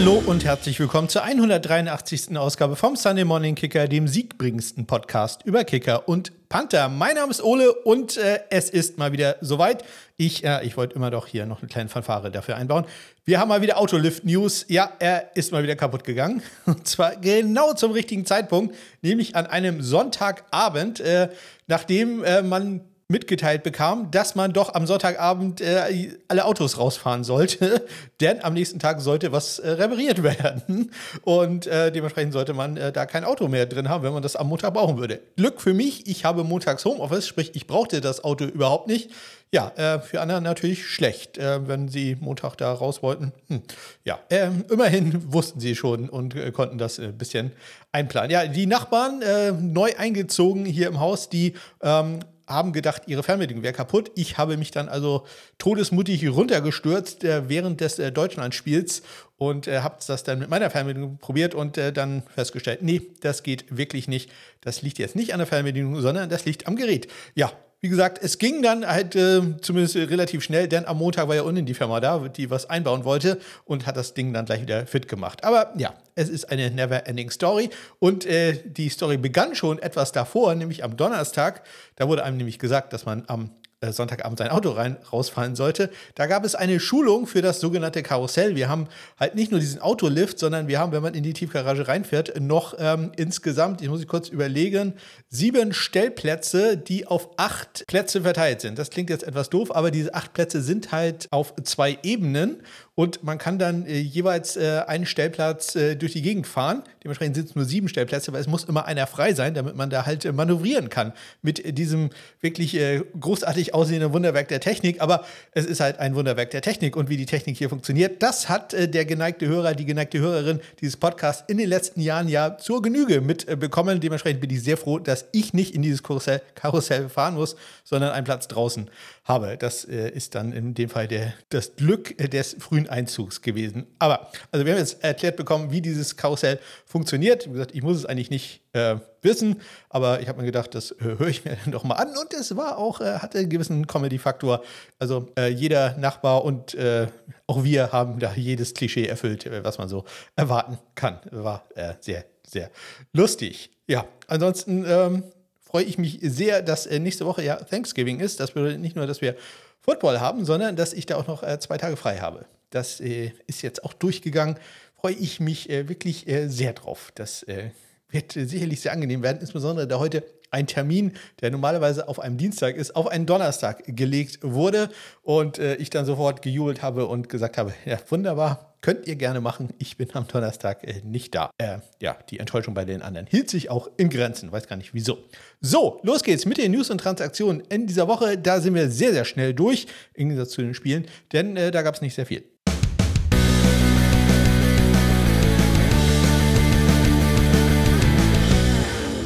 Hallo und herzlich willkommen zur 183. Ausgabe vom Sunday Morning Kicker, dem siegbringendsten Podcast über Kicker und Panther. Mein Name ist Ole und äh, es ist mal wieder soweit. Ich, äh, ich wollte immer doch hier noch eine kleine Fanfare dafür einbauen. Wir haben mal wieder Autolift-News. Ja, er ist mal wieder kaputt gegangen. Und zwar genau zum richtigen Zeitpunkt, nämlich an einem Sonntagabend, äh, nachdem äh, man mitgeteilt bekam, dass man doch am Sonntagabend äh, alle Autos rausfahren sollte, denn am nächsten Tag sollte was äh, repariert werden und äh, dementsprechend sollte man äh, da kein Auto mehr drin haben, wenn man das am Montag brauchen würde. Glück für mich, ich habe montags Homeoffice, sprich ich brauchte das Auto überhaupt nicht. Ja, äh, für andere natürlich schlecht, äh, wenn sie Montag da raus wollten. Hm. Ja, ähm, immerhin wussten sie schon und konnten das ein bisschen einplanen. Ja, die Nachbarn neu eingezogen hier im Haus, die ähm, haben gedacht, ihre Fernbedienung wäre kaputt. Ich habe mich dann also todesmutig runtergestürzt äh, während des äh, Deutschlandspiels und äh, habe das dann mit meiner Fernbedienung probiert und äh, dann festgestellt, nee, das geht wirklich nicht. Das liegt jetzt nicht an der Fernbedienung, sondern das liegt am Gerät. Ja, wie gesagt, es ging dann halt äh, zumindest relativ schnell, denn am Montag war ja unten die Firma da, die was einbauen wollte und hat das Ding dann gleich wieder fit gemacht. Aber ja, es ist eine never-ending Story und äh, die Story begann schon etwas davor, nämlich am Donnerstag. Da wurde einem nämlich gesagt, dass man am äh, Sonntagabend sein Auto rein, rausfallen sollte. Da gab es eine Schulung für das sogenannte Karussell. Wir haben halt nicht nur diesen Autolift, sondern wir haben, wenn man in die Tiefgarage reinfährt, noch ähm, insgesamt, ich muss kurz überlegen, sieben Stellplätze, die auf acht Plätze verteilt sind. Das klingt jetzt etwas doof, aber diese acht Plätze sind halt auf zwei Ebenen und man kann dann äh, jeweils äh, einen Stellplatz äh, durch die Gegend fahren. Dementsprechend sind es nur sieben Stellplätze, weil es muss immer einer frei sein, damit man da halt äh, manövrieren kann mit diesem wirklich äh, großartig aussehenden Wunderwerk der Technik. Aber es ist halt ein Wunderwerk der Technik und wie die Technik hier funktioniert, das hat äh, der geneigte Hörer, die geneigte Hörerin dieses Podcasts in den letzten Jahren ja zur Genüge mitbekommen. Dementsprechend bin ich sehr froh, dass ich nicht in dieses Karussell fahren muss, sondern einen Platz draußen habe. Das ist dann in dem Fall der, das Glück des frühen Einzugs gewesen. Aber, also wir haben jetzt erklärt bekommen, wie dieses Karussell funktioniert. Wie gesagt, ich muss es eigentlich nicht äh, wissen, aber ich habe mir gedacht, das äh, höre ich mir dann doch mal an. Und es war auch, äh, hatte einen gewissen Comedy-Faktor. Also äh, jeder Nachbar und äh, auch wir haben da jedes Klischee erfüllt, äh, was man so erwarten kann. War sehr, sehr lustig. Ja, ansonsten ähm, freue ich mich sehr, dass nächste Woche ja Thanksgiving ist. Das bedeutet nicht nur, dass wir Football haben, sondern dass ich da auch noch zwei Tage frei habe. Das äh, ist jetzt auch durchgegangen. Freue ich mich äh, wirklich äh, sehr drauf. Das äh, wird sicherlich sehr angenehm werden, insbesondere da heute ein Termin, der normalerweise auf einem Dienstag ist, auf einen Donnerstag gelegt wurde und äh, ich dann sofort gejubelt habe und gesagt habe, ja, wunderbar, könnt ihr gerne machen. Ich bin am Donnerstag äh, nicht da. Äh, ja, die Enttäuschung bei den anderen hielt sich auch in Grenzen. Weiß gar nicht wieso. So, los geht's mit den News und Transaktionen in dieser Woche. Da sind wir sehr, sehr schnell durch, im Gegensatz zu den Spielen, denn äh, da gab es nicht sehr viel.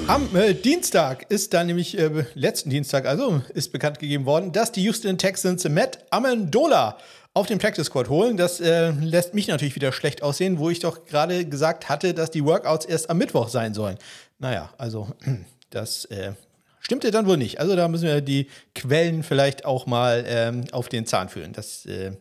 Am äh, Dienstag ist dann nämlich, äh, letzten Dienstag also, ist bekannt gegeben worden, dass die Houston Texans Matt Amendola auf den Practice Squad holen. Das äh, lässt mich natürlich wieder schlecht aussehen, wo ich doch gerade gesagt hatte, dass die Workouts erst am Mittwoch sein sollen. Naja, also das äh, stimmte dann wohl nicht. Also da müssen wir die Quellen vielleicht auch mal ähm, auf den Zahn fühlen. Das äh,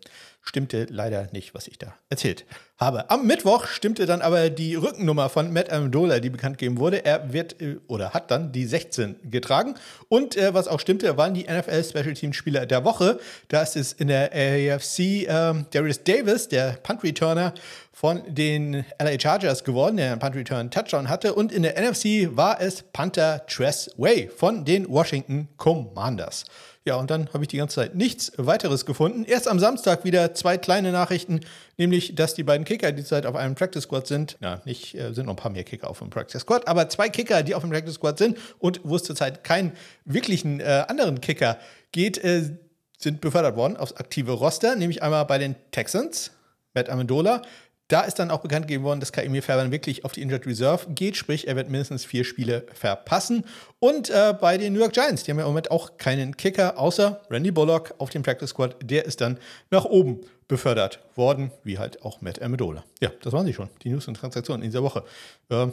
stimmte leider nicht, was ich da erzählt habe. Am Mittwoch stimmte dann aber die Rückennummer von Matt Amendola, die bekannt gegeben wurde. Er wird äh, oder hat dann die 16 getragen. Und äh, was auch stimmte, waren die NFL Special Team Spieler der Woche. Da ist es in der AFC äh, Darius Davis, der Punt Returner von den LA Chargers geworden, der einen Punt Return Touchdown hatte. Und in der NFC war es Panther Tress Way von den Washington Commanders. Ja, und dann habe ich die ganze Zeit nichts weiteres gefunden. Erst am Samstag wieder zwei kleine Nachrichten, nämlich, dass die beiden Kicker, die zurzeit auf einem Practice Squad sind, ja, nicht, äh, sind noch ein paar mehr Kicker auf dem Practice Squad, aber zwei Kicker, die auf dem Practice Squad sind und wo es zurzeit keinen wirklichen äh, anderen Kicker geht, äh, sind befördert worden aufs aktive Roster, nämlich einmal bei den Texans, Matt Amendola, da ist dann auch bekannt gegeben worden, dass Kaimir Fairbairn wirklich auf die Injured Reserve geht, sprich, er wird mindestens vier Spiele verpassen. Und äh, bei den New York Giants, die haben ja im Moment auch keinen Kicker, außer Randy Bullock auf dem Practice Squad, der ist dann nach oben befördert worden, wie halt auch Matt Amendola. Ja, das waren sie schon, die News und Transaktionen in dieser Woche. Äh, hab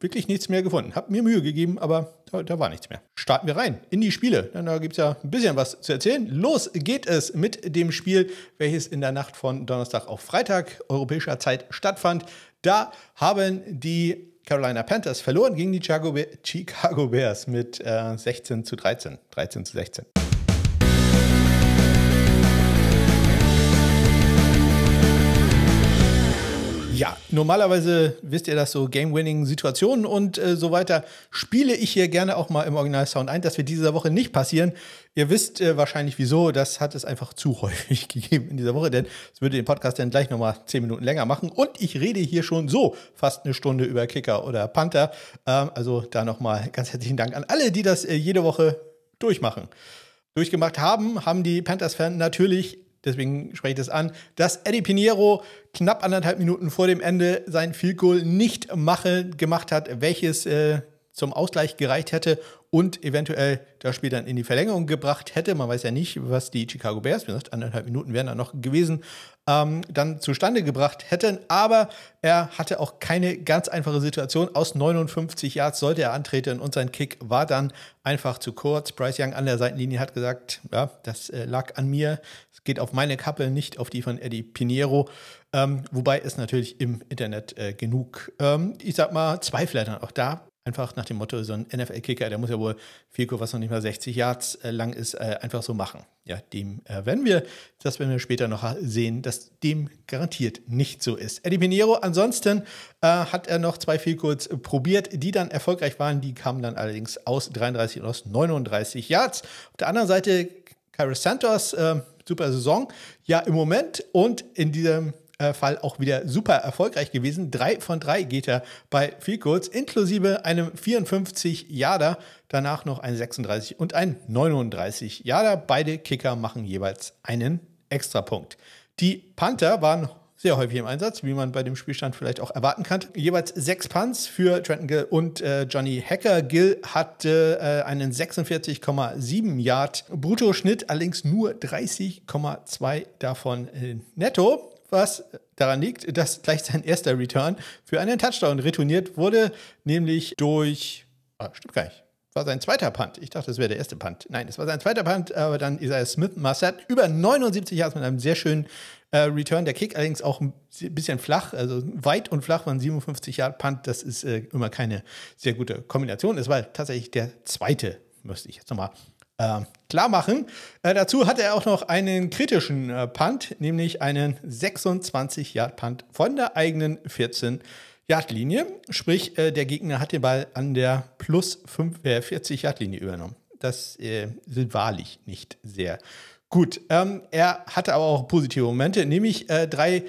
wirklich nichts mehr gefunden. Hab mir Mühe gegeben, aber da, da war nichts mehr. Starten wir rein in die Spiele. Denn da gibt es ja ein bisschen was zu erzählen. Los geht es mit dem Spiel, welches in der Nacht von Donnerstag auf Freitag europäischer Zeit stattfand. Da haben die Carolina Panthers verloren gegen die Chicago Bears mit äh, 16 zu 13. 13 zu 16. Ja, normalerweise wisst ihr das so Game-Winning-Situationen und äh, so weiter spiele ich hier gerne auch mal im Original-Sound ein. Das wird diese Woche nicht passieren. Ihr wisst äh, wahrscheinlich wieso. Das hat es einfach zu häufig gegeben in dieser Woche, denn es würde den Podcast dann gleich nochmal zehn Minuten länger machen. Und ich rede hier schon so fast eine Stunde über Kicker oder Panther. Ähm, also da nochmal ganz herzlichen Dank an alle, die das äh, jede Woche durchmachen. Durchgemacht haben, haben die Panthers-Fans natürlich deswegen spreche ich das an, dass Eddie Pinheiro knapp anderthalb Minuten vor dem Ende sein Field Goal nicht mache, gemacht hat, welches äh, zum Ausgleich gereicht hätte und eventuell das Spiel dann in die Verlängerung gebracht hätte. Man weiß ja nicht, was die Chicago Bears, wie gesagt, anderthalb Minuten wären da noch gewesen, ähm, dann zustande gebracht hätten. Aber er hatte auch keine ganz einfache Situation. Aus 59 Yards sollte er antreten und sein Kick war dann einfach zu kurz. Bryce Young an der Seitenlinie hat gesagt, ja, das äh, lag an mir. Geht auf meine Kappe, nicht auf die von Eddie Pinheiro. Ähm, wobei es natürlich im Internet äh, genug, ähm, ich sag mal, Zweifler dann auch da Einfach nach dem Motto, so ein NFL-Kicker, der muss ja wohl viel, was noch nicht mal 60 Yards äh, lang ist, äh, einfach so machen. Ja, dem äh, werden wir, das werden wir später noch sehen, dass dem garantiert nicht so ist. Eddie Pinheiro, ansonsten äh, hat er noch zwei Vielkurs probiert, die dann erfolgreich waren. Die kamen dann allerdings aus 33 und aus 39 Yards. Auf der anderen Seite Kyrus Santos, äh, super Saison. Ja, im Moment und in diesem äh, Fall auch wieder super erfolgreich gewesen. Drei von drei geht er bei Field Goals, inklusive einem 54 Yarder, danach noch ein 36 und ein 39 Yarder. Beide Kicker machen jeweils einen Extrapunkt. Die Panther waren sehr häufig im Einsatz, wie man bei dem Spielstand vielleicht auch erwarten kann. Jeweils sechs Punts für Trenton Gill und äh, Johnny Hacker. Gill hatte äh, einen 46,7 Yard Bruttoschnitt, allerdings nur 30,2 davon äh, netto was daran liegt, dass gleich sein erster Return für einen Touchdown retourniert wurde, nämlich durch, ah, stimmt gar nicht, war sein zweiter Punt. Ich dachte, das wäre der erste Punt. Nein, es war sein zweiter Punt, aber dann Isaiah Smith Marset über 79 Yards mit einem sehr schönen äh, Return. Der Kick allerdings auch ein bisschen flach, also weit und flach waren 57 Yard Punt. Das ist äh, immer keine sehr gute Kombination. Es war tatsächlich der zweite, müsste ich jetzt nochmal äh, klar machen. Äh, dazu hatte er auch noch einen kritischen äh, Punt, nämlich einen 26-Yard-Punt von der eigenen 14 Yard-Linie. Sprich, äh, der Gegner hat den Ball an der plus 40 äh, Yard-Linie übernommen. Das äh, sind wahrlich nicht sehr gut. Ähm, er hatte aber auch positive Momente, nämlich drei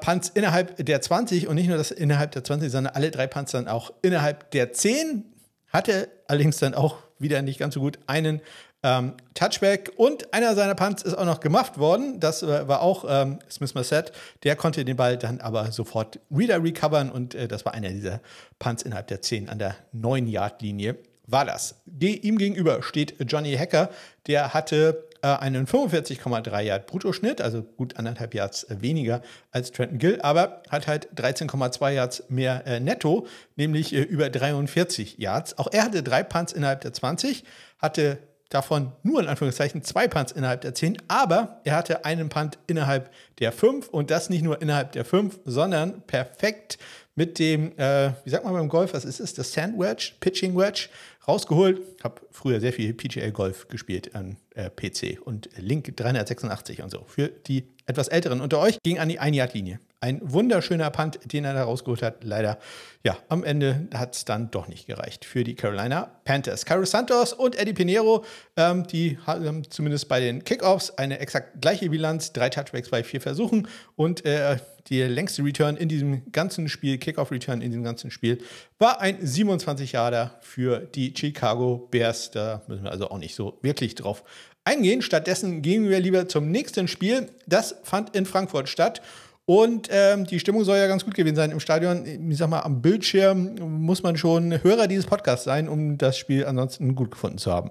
Punts innerhalb der 20 und nicht nur das innerhalb der 20, sondern alle drei Punts dann auch innerhalb der 10. Hatte allerdings dann auch wieder nicht ganz so gut, einen ähm, Touchback und einer seiner Punts ist auch noch gemacht worden. Das äh, war auch ähm, Smith Massett. Der konnte den Ball dann aber sofort wieder recovern und äh, das war einer dieser Punts innerhalb der 10 an der 9-Yard-Linie. War das. Ihm gegenüber steht Johnny Hacker. Der hatte äh, einen 45,3 Yard Bruttoschnitt, also gut anderthalb Yards äh, weniger als Trenton Gill, aber hat halt 13,2 Yards mehr äh, netto, nämlich äh, über 43 Yards. Auch er hatte drei Punts innerhalb der 20, hatte davon nur in Anführungszeichen zwei Punts innerhalb der 10, aber er hatte einen Punt innerhalb der 5 und das nicht nur innerhalb der 5, sondern perfekt mit dem, äh, wie sagt man beim Golf, was ist es, das Sand Wedge, Pitching Wedge, rausgeholt. Habe früher sehr viel PGA Golf gespielt an äh, PC und Link 386 und so. Für die etwas älteren unter euch ging an die Ein-Yard-Linie. Ein wunderschöner Punt, den er da rausgeholt hat. Leider, ja, am Ende hat es dann doch nicht gereicht für die Carolina Panthers. Carlos Santos und Eddie Pinheiro, ähm, die haben zumindest bei den Kickoffs eine exakt gleiche Bilanz. Drei Touchbacks bei vier Versuchen und äh, der längste Return in diesem ganzen Spiel, Kickoff-Return in diesem ganzen Spiel, war ein 27 Jahre für die Chicago Bears. Da müssen wir also auch nicht so wirklich drauf eingehen. Stattdessen gehen wir lieber zum nächsten Spiel. Das fand in Frankfurt statt. Und ähm, die Stimmung soll ja ganz gut gewesen sein im Stadion. Ich sag mal, am Bildschirm muss man schon Hörer dieses Podcasts sein, um das Spiel ansonsten gut gefunden zu haben.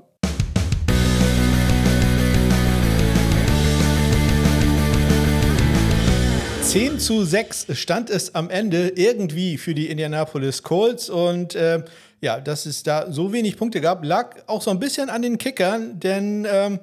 10 zu 6 stand es am Ende irgendwie für die Indianapolis Colts und äh, ja, dass es da so wenig Punkte gab, lag auch so ein bisschen an den Kickern, denn ähm,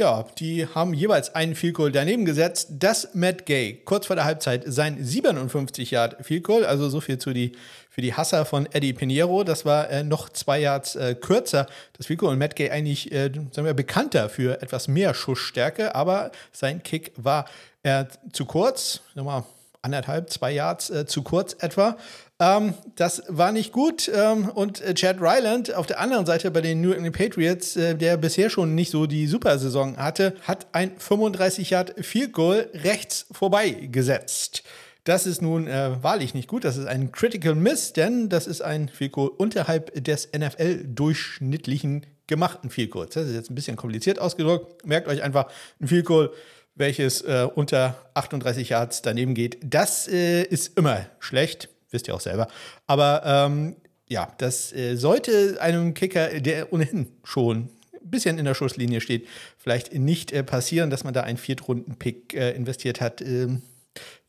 ja, die haben jeweils einen Field Goal daneben gesetzt. Das Matt Gay kurz vor der Halbzeit sein 57 Yard Field Goal, also so viel zu die, für die Hasser von Eddie Pinheiro. Das war äh, noch zwei Yards äh, kürzer, das Field Goal. Und Matt Gay eigentlich, äh, sagen wir, bekannter für etwas mehr Schussstärke, aber sein Kick war äh, zu kurz. Nochmal anderthalb, zwei Yards äh, zu kurz etwa. Ähm, das war nicht gut. Ähm, und äh, Chad Ryland auf der anderen Seite bei den New England Patriots, äh, der bisher schon nicht so die Supersaison hatte, hat ein 35 Yard Field Goal rechts vorbei gesetzt. Das ist nun äh, wahrlich nicht gut. Das ist ein Critical Miss, denn das ist ein Field Goal unterhalb des NFL-durchschnittlichen gemachten Field Goals. Das ist jetzt ein bisschen kompliziert ausgedrückt. Merkt euch einfach, ein Field Goal welches äh, unter 38 Yards daneben geht. Das äh, ist immer schlecht wisst ihr auch selber. Aber ähm, ja, das äh, sollte einem Kicker, der ohnehin schon ein bisschen in der Schusslinie steht, vielleicht nicht äh, passieren, dass man da einen Viertrunden-Pick äh, investiert hat. Ähm,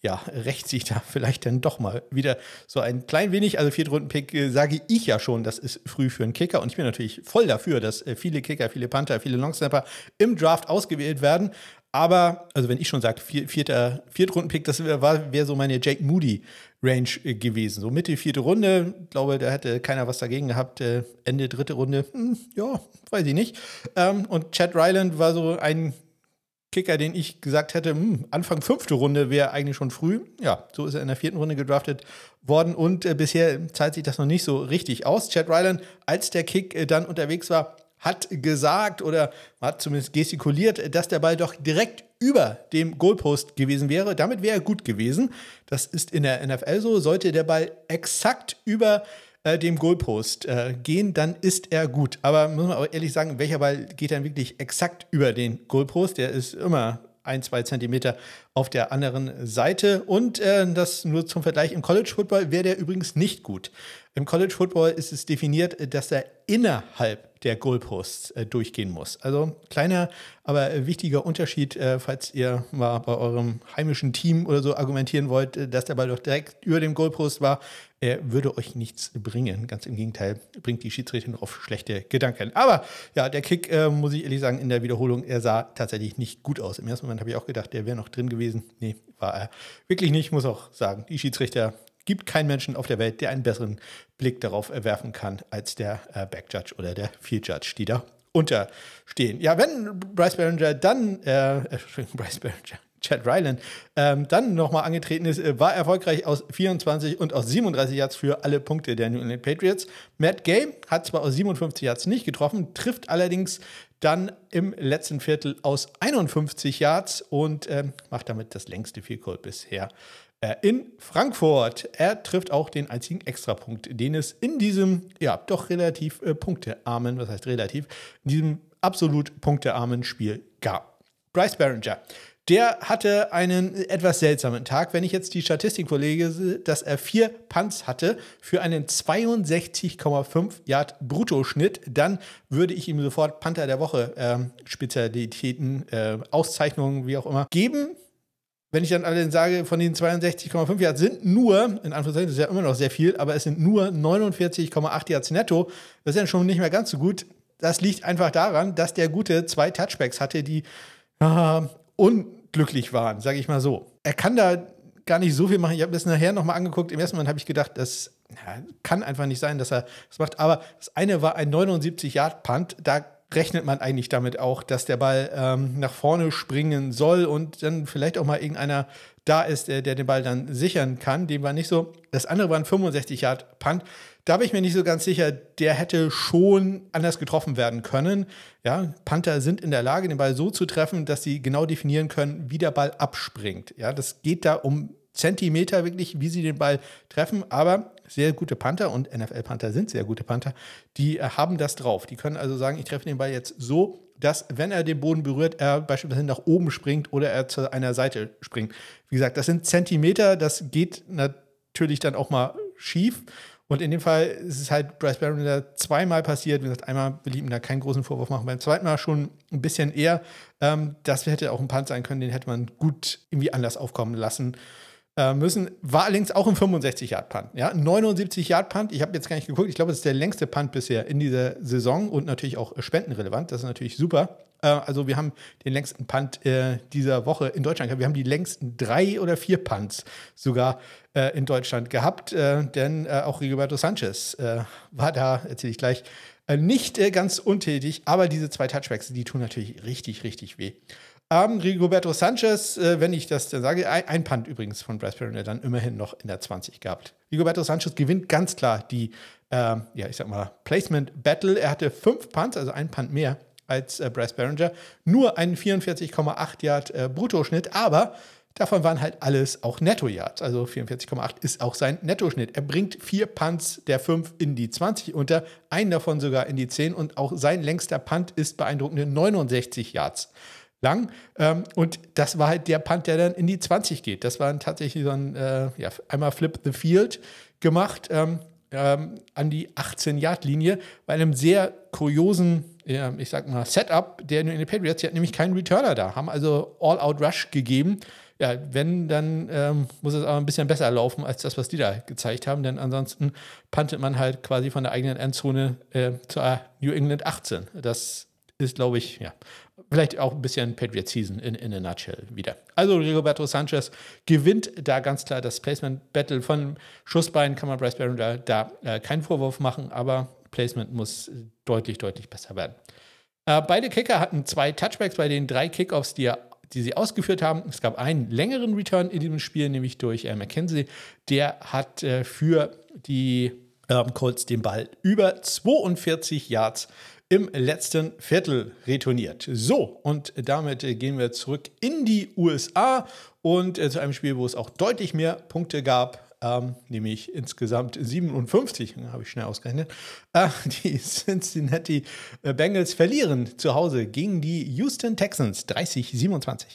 ja, rächt sich da vielleicht dann doch mal wieder so ein klein wenig. Also Viertrunden-Pick äh, sage ich ja schon, das ist früh für einen Kicker. Und ich bin natürlich voll dafür, dass äh, viele Kicker, viele Panther, viele Longsnapper im Draft ausgewählt werden. Aber, also wenn ich schon sage, vier, vierter, Viertrunden-Pick, das wäre wär so meine Jake Moody-Range äh, gewesen. So Mitte, vierte Runde, glaube, da hätte keiner was dagegen gehabt. Äh, Ende, dritte Runde, hm, ja, weiß ich nicht. Ähm, und Chad Ryland war so ein Kicker, den ich gesagt hätte, hm, Anfang fünfte Runde wäre eigentlich schon früh. Ja, so ist er in der vierten Runde gedraftet worden und äh, bisher zahlt sich das noch nicht so richtig aus. Chad Ryland, als der Kick dann unterwegs war, hat gesagt oder hat zumindest gestikuliert, dass der Ball doch direkt über dem Goalpost gewesen wäre. Damit wäre er gut gewesen. Das ist in der NFL so. Sollte der Ball exakt über äh, dem Goalpost äh, gehen, dann ist er gut. Aber muss man auch ehrlich sagen, welcher Ball geht dann wirklich exakt über den Goalpost? Der ist immer ein, zwei Zentimeter auf der anderen Seite. Und äh, das nur zum Vergleich, im College Football wäre der übrigens nicht gut. Im College Football ist es definiert, dass er innerhalb der Goalposts äh, durchgehen muss. Also kleiner, aber äh, wichtiger Unterschied, äh, falls ihr mal bei eurem heimischen Team oder so argumentieren wollt, äh, dass der Ball doch direkt über dem Goalpost war, er würde euch nichts bringen. Ganz im Gegenteil, bringt die Schiedsrichterin auf schlechte Gedanken. Aber ja, der Kick, äh, muss ich ehrlich sagen, in der Wiederholung, er sah tatsächlich nicht gut aus. Im ersten Moment habe ich auch gedacht, der wäre noch drin gewesen. Nee, war er wirklich nicht. Ich muss auch sagen, die Schiedsrichter gibt keinen Menschen auf der Welt, der einen besseren Blick darauf erwerfen kann als der äh, Backjudge oder der Field Judge, die da unterstehen. Ja, wenn Bryce Barringer dann, äh, äh Bryce Barringer, Chad Ryland, ähm, dann nochmal angetreten ist, äh, war erfolgreich aus 24 und aus 37 Yards für alle Punkte der New England Patriots. Matt Gay hat zwar aus 57 Yards nicht getroffen, trifft allerdings dann im letzten Viertel aus 51 Yards und äh, macht damit das längste Field Goal bisher äh, in Frankfurt. Er trifft auch den einzigen Extrapunkt, den es in diesem, ja, doch relativ äh, punktearmen, was heißt relativ, in diesem absolut punktearmen Spiel gab. Bryce Barringer. Der hatte einen etwas seltsamen Tag. Wenn ich jetzt die Statistik vorlege, dass er vier Punts hatte für einen 62,5 Yard Bruttoschnitt, dann würde ich ihm sofort Panther der Woche äh, Spezialitäten, äh, Auszeichnungen, wie auch immer, geben wenn ich dann alle sage, von den 62,5 Yards sind nur, in Anführungszeichen, das ist ja immer noch sehr viel, aber es sind nur 49,8 Yards netto, das ist dann schon nicht mehr ganz so gut. Das liegt einfach daran, dass der Gute zwei Touchbacks hatte, die äh, unglücklich waren, sage ich mal so. Er kann da gar nicht so viel machen. Ich habe das nachher nochmal angeguckt. Im ersten Moment habe ich gedacht, das ja, kann einfach nicht sein, dass er das macht. Aber das eine war ein 79-Yard-Punt. Da rechnet man eigentlich damit auch, dass der Ball ähm, nach vorne springen soll und dann vielleicht auch mal irgendeiner da ist, der, der den Ball dann sichern kann. Dem war nicht so. Das andere war ein 65 Yard Punt. Da bin ich mir nicht so ganz sicher, der hätte schon anders getroffen werden können. Ja, Panther sind in der Lage, den Ball so zu treffen, dass sie genau definieren können, wie der Ball abspringt. Ja, das geht da um Zentimeter wirklich, wie sie den Ball treffen. Aber sehr gute Panther und NFL-Panther sind sehr gute Panther, die äh, haben das drauf. Die können also sagen, ich treffe den Ball jetzt so, dass, wenn er den Boden berührt, er beispielsweise nach oben springt oder er zu einer Seite springt. Wie gesagt, das sind Zentimeter, das geht natürlich dann auch mal schief. Und in dem Fall ist es halt Bryce Barron zweimal passiert. Wie gesagt, einmal will ich ihm da keinen großen Vorwurf machen, beim zweiten Mal schon ein bisschen eher. Ähm, das hätte auch ein Punt sein können, den hätte man gut irgendwie anders aufkommen lassen müssen. War allerdings auch ein 65-Yard-Punt. Ja? 79-Yard-Punt. Ich habe jetzt gar nicht geguckt. Ich glaube, das ist der längste Punt bisher in dieser Saison und natürlich auch spendenrelevant. Das ist natürlich super. Äh, also, wir haben den längsten Punt äh, dieser Woche in Deutschland. Wir haben die längsten drei oder vier Punts sogar äh, in Deutschland gehabt, äh, denn äh, auch Rigoberto Sanchez war da, erzähle ich gleich, nicht ganz untätig. Aber diese zwei Touchbacks, die tun natürlich richtig, richtig weh. Ähm, Rigoberto Sanchez, äh, wenn ich das sage, ein, ein Punt übrigens von Bryce Perrin, der dann immerhin noch in der 20 gehabt. Rigoberto Sanchez gewinnt ganz klar die, äh, ja, ich sag mal, Placement Battle. Er hatte fünf Punts, also ein Punt mehr als äh, Bryce Barringer. Nur einen 44,8 Yard äh, Bruttoschnitt, aber davon waren halt alles auch Netto-Yards. Also 44,8 ist auch sein Nettoschnitt. Er bringt vier Punts der fünf in die 20 unter, einen davon sogar in die 10 und auch sein längster Punt ist beeindruckende 69 Yards lang. Ähm, und das war halt der Punt, der dann in die 20 geht. Das war tatsächlich so ein, äh, ja, einmal Flip the Field gemacht ähm, ähm, an die 18-Yard-Linie bei einem sehr kuriosen, ja, ich sag mal, Setup der New England Patriots. Die hat nämlich keinen Returner da, haben also All-Out-Rush gegeben. Ja, wenn, dann ähm, muss es aber ein bisschen besser laufen als das, was die da gezeigt haben, denn ansonsten puntet man halt quasi von der eigenen Endzone äh, zur New England 18. Das ist, glaube ich, ja, vielleicht auch ein bisschen Patriot Season in, in a nutshell wieder. Also Rigoberto Sanchez gewinnt da ganz klar das Placement Battle von Schussbein, kann man Bryce Barron da, da äh, keinen Vorwurf machen, aber Placement muss deutlich, deutlich besser werden. Äh, beide Kicker hatten zwei Touchbacks bei den drei Kickoffs, die, die sie ausgeführt haben. Es gab einen längeren Return in diesem Spiel, nämlich durch äh, McKenzie. Der hat äh, für die ähm, Colts den Ball über 42 Yards im letzten Viertel retourniert. So, und damit gehen wir zurück in die USA und äh, zu einem Spiel, wo es auch deutlich mehr Punkte gab. Ähm, nämlich insgesamt 57, habe ich schnell ausgerechnet. Äh, die Cincinnati Bengals verlieren zu Hause gegen die Houston Texans 30-27.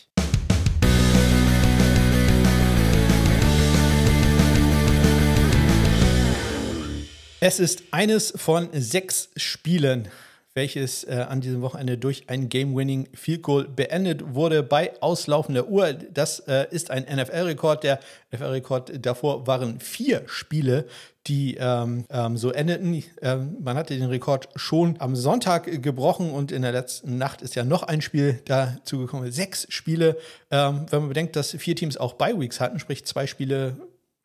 Es ist eines von sechs Spielen, welches äh, an diesem Wochenende durch ein Game-Winning Field Goal beendet wurde bei auslaufender Uhr. Das äh, ist ein NFL-Rekord. Der NFL-Rekord davor waren vier Spiele, die ähm, ähm, so endeten. Ähm, man hatte den Rekord schon am Sonntag gebrochen und in der letzten Nacht ist ja noch ein Spiel dazu gekommen. Sechs Spiele. Ähm, wenn man bedenkt, dass vier Teams auch Bye-Weeks hatten, sprich zwei Spiele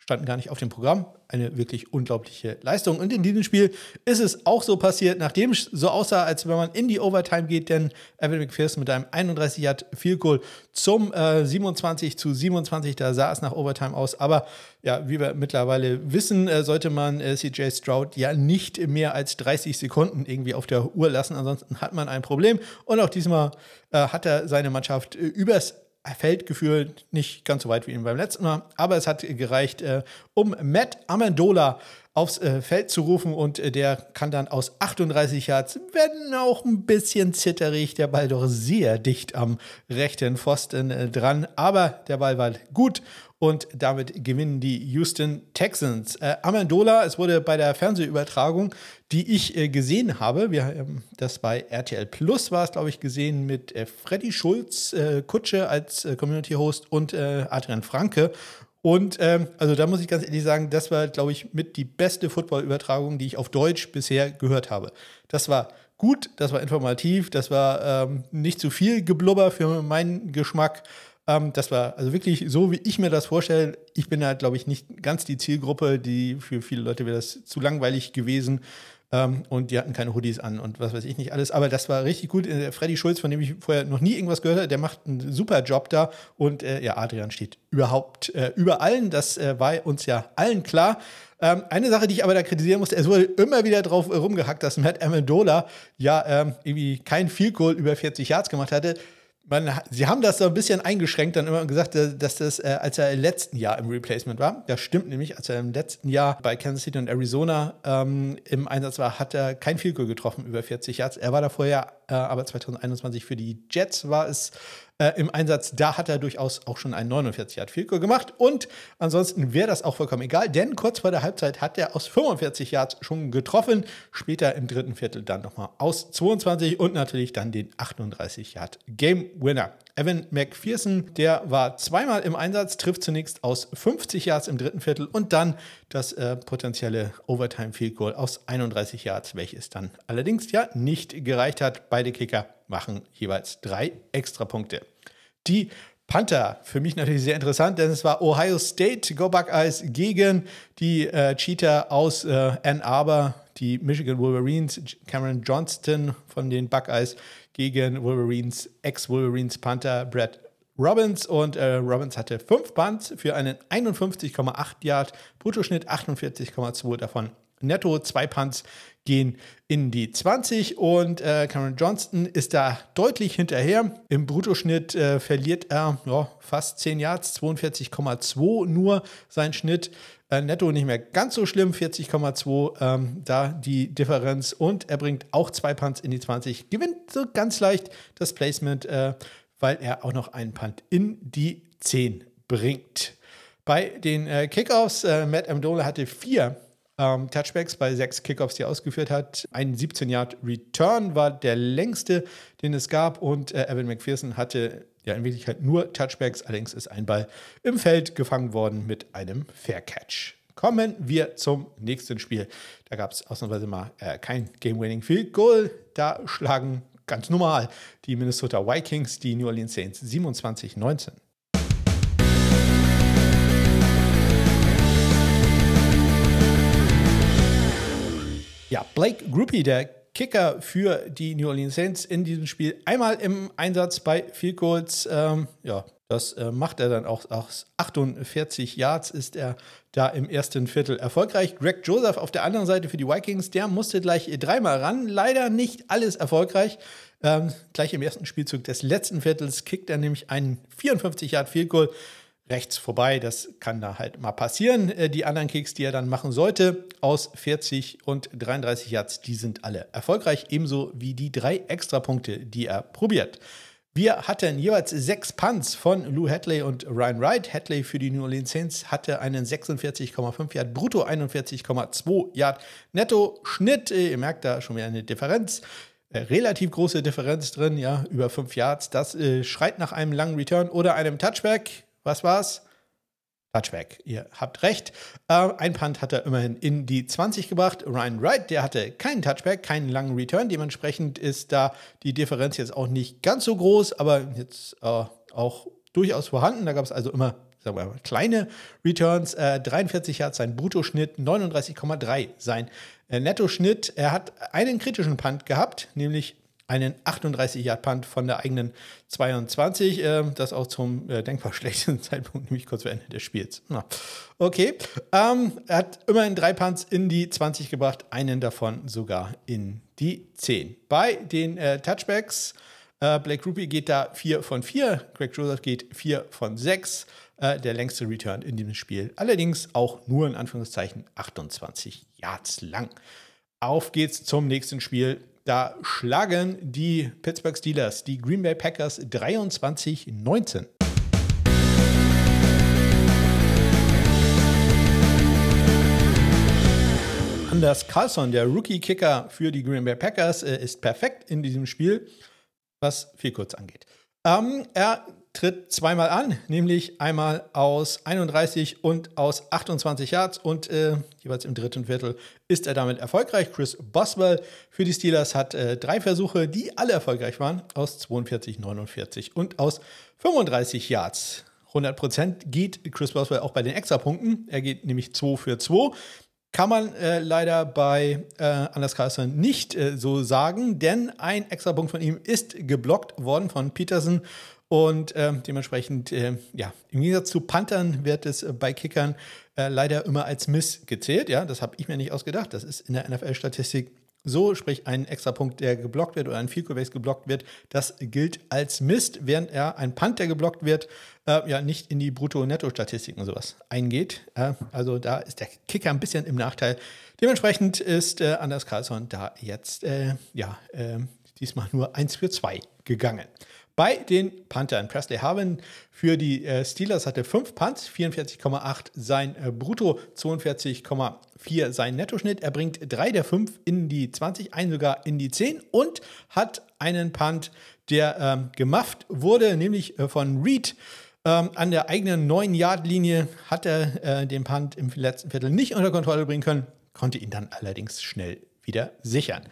standen gar nicht auf dem Programm. Eine wirklich unglaubliche Leistung. Und in diesem Spiel ist es auch so passiert, nachdem es so aussah, als wenn man in die Overtime geht, denn Evan McPherson mit einem 31 Yard Field Goal zum äh, 27 zu 27, da sah es nach Overtime aus. Aber ja, wie wir mittlerweile wissen, äh, sollte man äh, CJ Stroud ja nicht mehr als 30 Sekunden irgendwie auf der Uhr lassen, ansonsten hat man ein Problem. Und auch diesmal äh, hat er seine Mannschaft äh, übers Feldgefühl nicht ganz so weit wie beim letzten Mal, aber es hat gereicht, äh, um Matt Amendola aufs äh, Feld zu rufen und äh, der kann dann aus 38 Yards, wenn auch ein bisschen zitterig, der Ball doch sehr dicht am rechten Pfosten äh, dran, aber der Ball war gut und damit gewinnen die Houston Texans. Äh, Amendola, es wurde bei der Fernsehübertragung, die ich äh, gesehen habe, wir haben das bei RTL Plus war es, glaube ich, gesehen mit äh, Freddy Schulz, äh, Kutsche als äh, Community-Host und äh, Adrian Franke. Und ähm, also da muss ich ganz ehrlich sagen, das war, glaube ich, mit die beste Football-Übertragung, die ich auf Deutsch bisher gehört habe. Das war gut, das war informativ, das war ähm, nicht zu viel Geblubber für meinen Geschmack. Ähm, das war also wirklich so, wie ich mir das vorstelle. Ich bin halt, glaube ich, nicht ganz die Zielgruppe, die für viele Leute wäre das zu langweilig gewesen. Ähm, und die hatten keine Hoodies an und was weiß ich nicht alles. Aber das war richtig gut. Äh, Freddy Schulz, von dem ich vorher noch nie irgendwas gehört habe, der macht einen super Job da. Und äh, ja, Adrian steht überhaupt äh, über allen. Das äh, war uns ja allen klar. Ähm, eine Sache, die ich aber da kritisieren musste, es wurde immer wieder drauf rumgehackt, dass Matt Amendola ja ähm, irgendwie kein Field Goal über 40 Yards gemacht hatte man, sie haben das so ein bisschen eingeschränkt, dann immer gesagt, äh, dass das, äh, als er im letzten Jahr im Replacement war, das stimmt nämlich, als er im letzten Jahr bei Kansas City und Arizona ähm, im Einsatz war, hat er kein Field getroffen über 40 Yards. Er war da vorher, äh, aber 2021 für die Jets war es äh, im Einsatz. Da hat er durchaus auch schon einen 49 Yard Field Goal gemacht. Und ansonsten wäre das auch vollkommen egal, denn kurz vor der Halbzeit hat er aus 45 Yards schon getroffen. Später im dritten Viertel dann nochmal aus 22 und natürlich dann den 38 Yard Game Winner. Evan McPherson, der war zweimal im Einsatz, trifft zunächst aus 50 Yards im dritten Viertel und dann das äh, potenzielle Overtime Field Goal aus 31 Yards, welches dann allerdings ja nicht gereicht hat. Beide Kicker machen jeweils drei Extrapunkte. Die Panther, für mich natürlich sehr interessant, denn es war Ohio State Go Buckeyes gegen die äh, Cheetah aus äh, Ann Arbor, die Michigan Wolverines, Cameron Johnston von den Buckeyes gegen Wolverines, Ex-Wolverines Panther Brad Robbins und äh, Robbins hatte fünf Bunts für einen 51,8 Yard Bruttoschnitt, 48,2 davon netto, zwei Punts gehen in die 20 und äh, Cameron Johnston ist da deutlich hinterher. Im Bruttoschnitt äh, verliert er ja, fast 10 Yards, 42,2 nur sein Schnitt. Äh, netto nicht mehr ganz so schlimm, 40,2 ähm, da die Differenz und er bringt auch zwei Punts in die 20, gewinnt so ganz leicht das Placement, äh, weil er auch noch einen Punt in die 10 bringt. Bei den äh, Kickoffs, Matt Amdola hatte vier ähm, Touchbacks bei sechs Kickoffs, die er ausgeführt hat. Ein 17-Yard-Return war der längste, den es gab. Und äh, Evan McPherson hatte ja in Wirklichkeit nur Touchbacks. Allerdings ist ein Ball im Feld gefangen worden mit einem Fair Catch. Kommen wir zum nächsten Spiel. Da gab es ausnahmsweise mal äh, kein Game-Winning Field Goal. Da schlagen ganz normal die Minnesota Vikings die New Orleans Saints 27-19. Ja, Blake Groupie, der Kicker für die New Orleans Saints in diesem Spiel, einmal im Einsatz bei Field Goals. Ähm, ja, das äh, macht er dann auch aus 48 Yards ist er da im ersten Viertel erfolgreich. Greg Joseph auf der anderen Seite für die Vikings, der musste gleich dreimal ran. Leider nicht alles erfolgreich. Ähm, gleich im ersten Spielzug des letzten Viertels kickt er nämlich einen 54 Yard Field Goal rechts vorbei. Das kann da halt mal passieren. Äh, die anderen Kicks, die er dann machen sollte, aus 40 und 33 Yards, die sind alle erfolgreich, ebenso wie die drei Extrapunkte, die er probiert. Wir hatten jeweils sechs Punts von Lou Hadley und Ryan Wright. Hadley für die New Orleans Saints hatte einen 46,5 Yard brutto, 41,2 Yard netto Schnitt. Äh, ihr merkt da schon wieder eine Differenz. Äh, relativ große Differenz drin, ja, über 5 Yards. Das äh, schreit nach einem langen Return oder einem Touchback. Was war's? Touchback. Ihr habt recht. Äh, ein Punt hat er immerhin in die 20 gebracht. Ryan Wright, der hatte keinen Touchback, keinen langen Return. Dementsprechend ist da die Differenz jetzt auch nicht ganz so groß, aber jetzt äh, auch durchaus vorhanden. Da gab es also immer sagen wir mal, kleine Returns. Äh, 43 Yards sein Bruttoschnitt, 39,3 sein äh, Nettoschnitt. Er hat einen kritischen Punt gehabt, nämlich einen 38-Yard-Punt von der eigenen 22. Äh, das auch zum äh, denkbar schlechten Zeitpunkt, nämlich kurz vor Ende des Spiels. Na, okay. Ähm, er hat immerhin drei Punts in die 20 gebracht, einen davon sogar in die 10. Bei den äh, Touchbacks, äh, Blake Ruby geht da 4 von 4, Greg Joseph geht 4 von 6. Äh, der längste Return in diesem Spiel. Allerdings auch nur in Anführungszeichen 28 Yards lang. Auf geht's zum nächsten Spiel. Da schlagen die Pittsburgh Steelers die Green Bay Packers 23-19. Anders Carlson, der Rookie-Kicker für die Green Bay Packers, äh, ist perfekt in diesem Spiel, was viel kurz angeht. Ähm, er tritt zweimal an, nämlich einmal aus 31 und aus 28 Yards und äh, jeweils im dritten Viertel ist er damit erfolgreich. Chris Boswell für die Steelers hat äh, drei Versuche, die alle erfolgreich waren, aus 42, 49 und aus 35 Yards. 100% geht Chris Boswell auch bei den Extrapunkten. Er geht nämlich 2 für 2. Kann man äh, leider bei äh, Anders Carlson nicht äh, so sagen, denn ein Extrapunkt von ihm ist geblockt worden von Peterson und äh, dementsprechend, äh, ja, im Gegensatz zu Panthern wird es äh, bei Kickern äh, leider immer als Miss gezählt. Ja, das habe ich mir nicht ausgedacht. Das ist in der NFL-Statistik so, sprich ein extra Punkt, der geblockt wird oder ein Field Goal, geblockt wird, das gilt als Mist, während er ein Punt, der geblockt wird, äh, ja nicht in die Brutto-Netto-Statistiken und sowas eingeht. Also da ist der Kicker ein bisschen im Nachteil. Dementsprechend ist Anders Carlson da jetzt ja diesmal nur 1 für 2 gegangen. Bei den Panthern, Presley Harvin für die äh, Steelers hatte 5 Punts, 44,8 sein äh, Brutto, 42,4 sein Nettoschnitt. Er bringt drei der fünf in die 20, einen sogar in die 10 und hat einen Punt, der ähm, gemufft wurde, nämlich äh, von Reed. Ähm, an der eigenen 9-Yard-Linie hat er äh, den Punt im letzten Viertel nicht unter Kontrolle bringen können, konnte ihn dann allerdings schnell wieder sichern.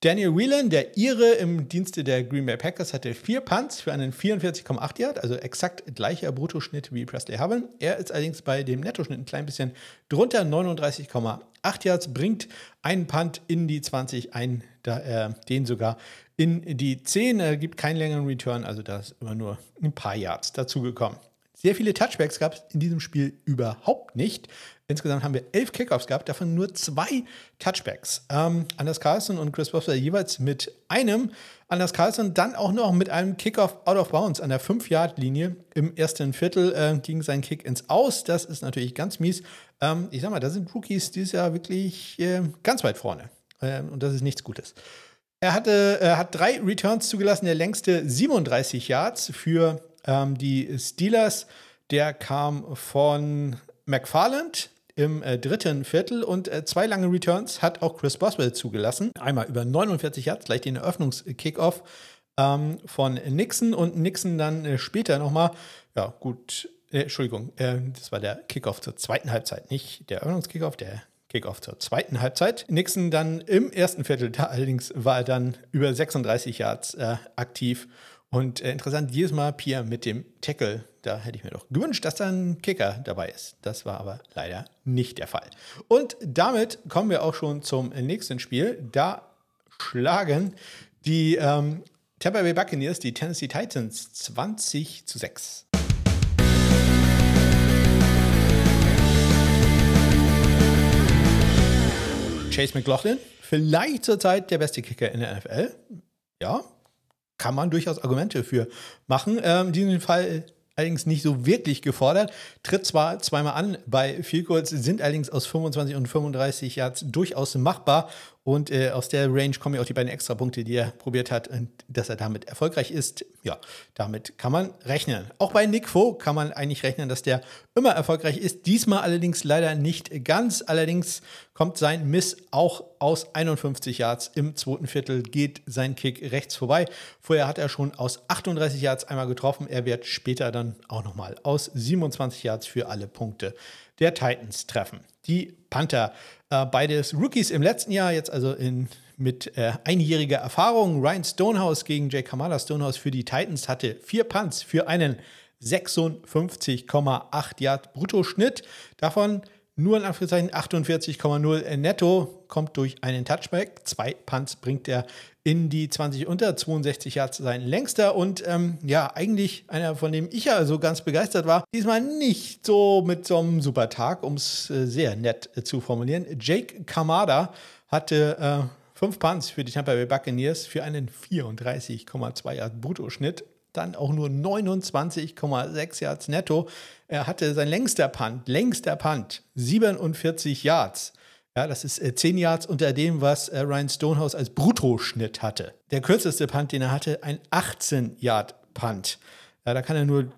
Daniel Whelan, der Ire im Dienste der Green Bay Packers, hatte vier Punts für einen 44,8 Yard, also exakt gleicher Bruttoschnitt wie Presley Harvin. Er ist allerdings bei dem Nettoschnitt ein klein bisschen drunter, 39,8 Yards, bringt einen Punt in die 20 ein, da er den sogar in die 10, er gibt keinen längeren Return, also da ist immer nur ein paar Yards dazugekommen. Sehr viele Touchbacks gab es in diesem Spiel überhaupt nicht. Insgesamt haben wir elf Kickoffs gehabt, davon nur zwei Touchbacks. Ähm, Anders Carlson und Chris Boswell jeweils mit einem. Anders Carlson dann auch noch mit einem Kickoff out of bounds an der 5-Yard-Linie. Im ersten Viertel äh, ging sein Kick ins Aus. Das ist natürlich ganz mies. Ähm, ich sag mal, da sind Rookies dieses Jahr wirklich äh, ganz weit vorne. Äh, und das ist nichts Gutes. Er hatte, er hat drei Returns zugelassen, der längste 37 Yards für ähm, die Steelers. Der kam von McFarland, im äh, dritten Viertel und äh, zwei lange Returns hat auch Chris Boswell zugelassen. Einmal über 49 Yards, gleich den Eröffnungskickoff ähm, von Nixon und Nixon dann äh, später nochmal, ja gut, äh, Entschuldigung, äh, das war der Kickoff zur zweiten Halbzeit, nicht der Eröffnungskickoff, der Kickoff zur zweiten Halbzeit. Nixon dann im ersten Viertel, da allerdings war er dann über 36 Yards äh, aktiv und äh, interessant, jedes Mal Pierre mit dem Tackle. Da hätte ich mir doch gewünscht, dass da ein Kicker dabei ist. Das war aber leider nicht der Fall. Und damit kommen wir auch schon zum nächsten Spiel. Da schlagen die ähm, Tampa Bay Buccaneers die Tennessee Titans 20 zu 6. Chase McLaughlin, vielleicht zurzeit der beste Kicker in der NFL. Ja, kann man durchaus Argumente für machen. Ähm, in diesem Fall allerdings nicht so wirklich gefordert. Tritt zwar zweimal an bei Field Goals, sind allerdings aus 25 und 35 Yards durchaus machbar und äh, aus der Range kommen ja auch die beiden Extrapunkte, die er probiert hat. Und dass er damit erfolgreich ist, ja, damit kann man rechnen. Auch bei Nick Foe kann man eigentlich rechnen, dass der immer erfolgreich ist. Diesmal allerdings leider nicht ganz. Allerdings kommt sein Miss auch aus 51 Yards. Im zweiten Viertel geht sein Kick rechts vorbei. Vorher hat er schon aus 38 Yards einmal getroffen. Er wird später dann auch nochmal aus 27 Yards für alle Punkte der Titans treffen. Die Panther, äh, beides Rookies im letzten Jahr, jetzt also in, mit äh, einjähriger Erfahrung. Ryan Stonehouse gegen Jay Kamala. Stonehouse für die Titans hatte vier Punts für einen 56,8 Yard Bruttoschnitt. Davon nur in Anführungszeichen 48,0 netto kommt durch einen Touchback. Zwei Punts bringt er in die 20 unter 62 Yards sein längster und ähm, ja, eigentlich einer, von dem ich ja so ganz begeistert war. Diesmal nicht so mit so einem super Tag, um es äh, sehr nett äh, zu formulieren. Jake Kamada hatte äh, fünf Punts für die Tampa Bay Buccaneers für einen 34,2 Yard Bruttoschnitt. Dann auch nur 29,6 Yards netto. Er hatte sein längster Punt, längster Punt, 47 Yards. Ja, das ist äh, 10 Yards unter dem, was äh, Ryan Stonehouse als Bruttoschnitt hatte. Der kürzeste Punt, den er hatte, ein 18-Yard-Punt. Ja, da kann er nur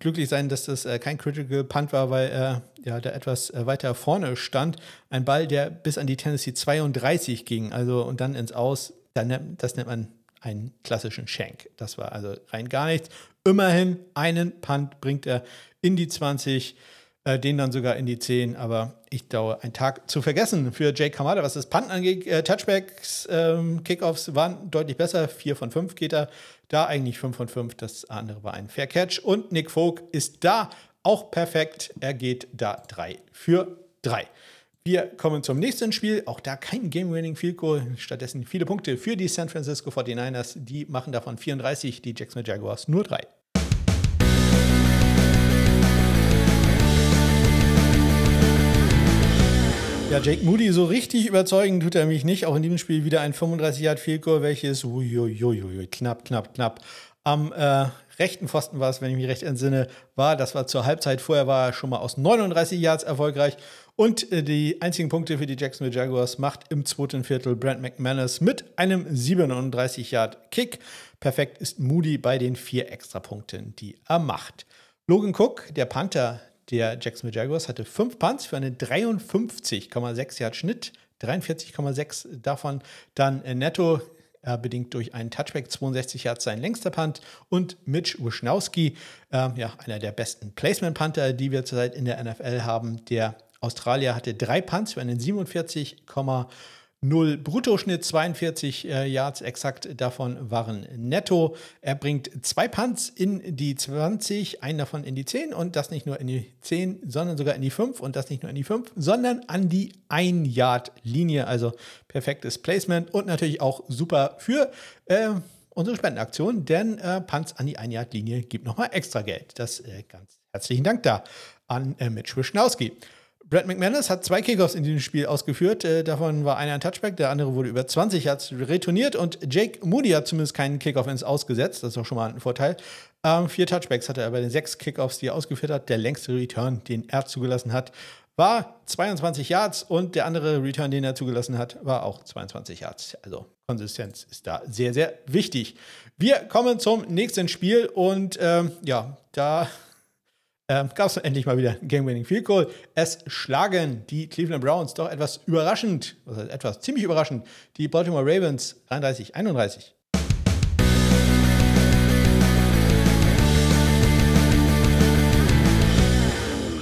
glücklich sein, dass das äh, kein Critical Punt war, weil er ja, da etwas äh, weiter vorne stand. Ein Ball, der bis an die Tennessee 32 ging, also und dann ins Aus. Das nennt man einen klassischen Shank. Das war also rein gar nichts. Immerhin einen Punt bringt er in die 20 äh, den dann sogar in die 10, aber ich dauere einen Tag zu vergessen für Jake Kamada, was das Punt angeht. Äh, Touchbacks, ähm, Kickoffs waren deutlich besser, 4 von 5 geht er, da eigentlich 5 von 5, das andere war ein Fair Catch und Nick Folk ist da auch perfekt, er geht da 3 für 3. Wir kommen zum nächsten Spiel. Auch da kein Game-Winning Field Goal. Stattdessen viele Punkte für die San Francisco 49ers. Die machen davon 34, die Jacksonville Jaguars nur 3. Ja, Jake Moody, so richtig überzeugen tut er mich nicht. Auch in diesem Spiel wieder ein 35 Yard Field Goal, welches uiuiui, knapp, knapp, knapp. Am äh, rechten Pfosten war es, wenn ich mich recht entsinne, war. Das war zur Halbzeit. Vorher war er schon mal aus 39 Yards erfolgreich. Und äh, die einzigen Punkte für die Jacksonville Jaguars macht im zweiten Viertel Brent McManus mit einem 37 Yard Kick. Perfekt ist Moody bei den vier Extrapunkten, die er macht. Logan Cook, der Panther der Jacksonville Jaguars hatte fünf Punts für einen 53,6 Yard Schnitt, 43,6 davon dann netto. äh, bedingt durch einen Touchback 62 Yards sein längster Punt und Mitch Wischnowski, äh, ja, einer der besten Placement-Panther, die wir zurzeit in der NFL haben. Der Australier hatte drei Punts für einen 47, 0 Bruttoschnitt, 42 äh, Yards exakt davon waren netto. Er bringt zwei Punts in die 20, einen davon in die 10 und das nicht nur in die 10, sondern sogar in die 5 und das nicht nur in die 5, sondern an die 1 Yard Linie. Also perfektes Placement und natürlich auch super für äh, unsere Spendenaktion, denn äh, Punts an die 1 Yard Linie gibt nochmal extra Geld. Das äh, ganz herzlichen Dank da an äh, Mitch Wischnowski. Brad McManus hat zwei Kickoffs in diesem Spiel ausgeführt. Äh, davon war einer ein Touchback, der andere wurde über 20 Yards retourniert und Jake Moody hat zumindest keinen Kickoff ins Ausgesetzt. Das ist auch schon mal ein Vorteil. Ähm, vier Touchbacks hatte er bei den sechs Kickoffs, die er ausgeführt hat. Der längste Return, den er zugelassen hat, war 22 Yards und der andere Return, den er zugelassen hat, war auch 22 Yards. Also Konsistenz ist da sehr, sehr wichtig. Wir kommen zum nächsten Spiel und ähm, ja, da ähm, gab es endlich mal wieder Game-Winning Field Goal. Es schlagen die Cleveland Browns doch etwas überraschend, heißt etwas ziemlich überraschend, die Baltimore Ravens 33-31.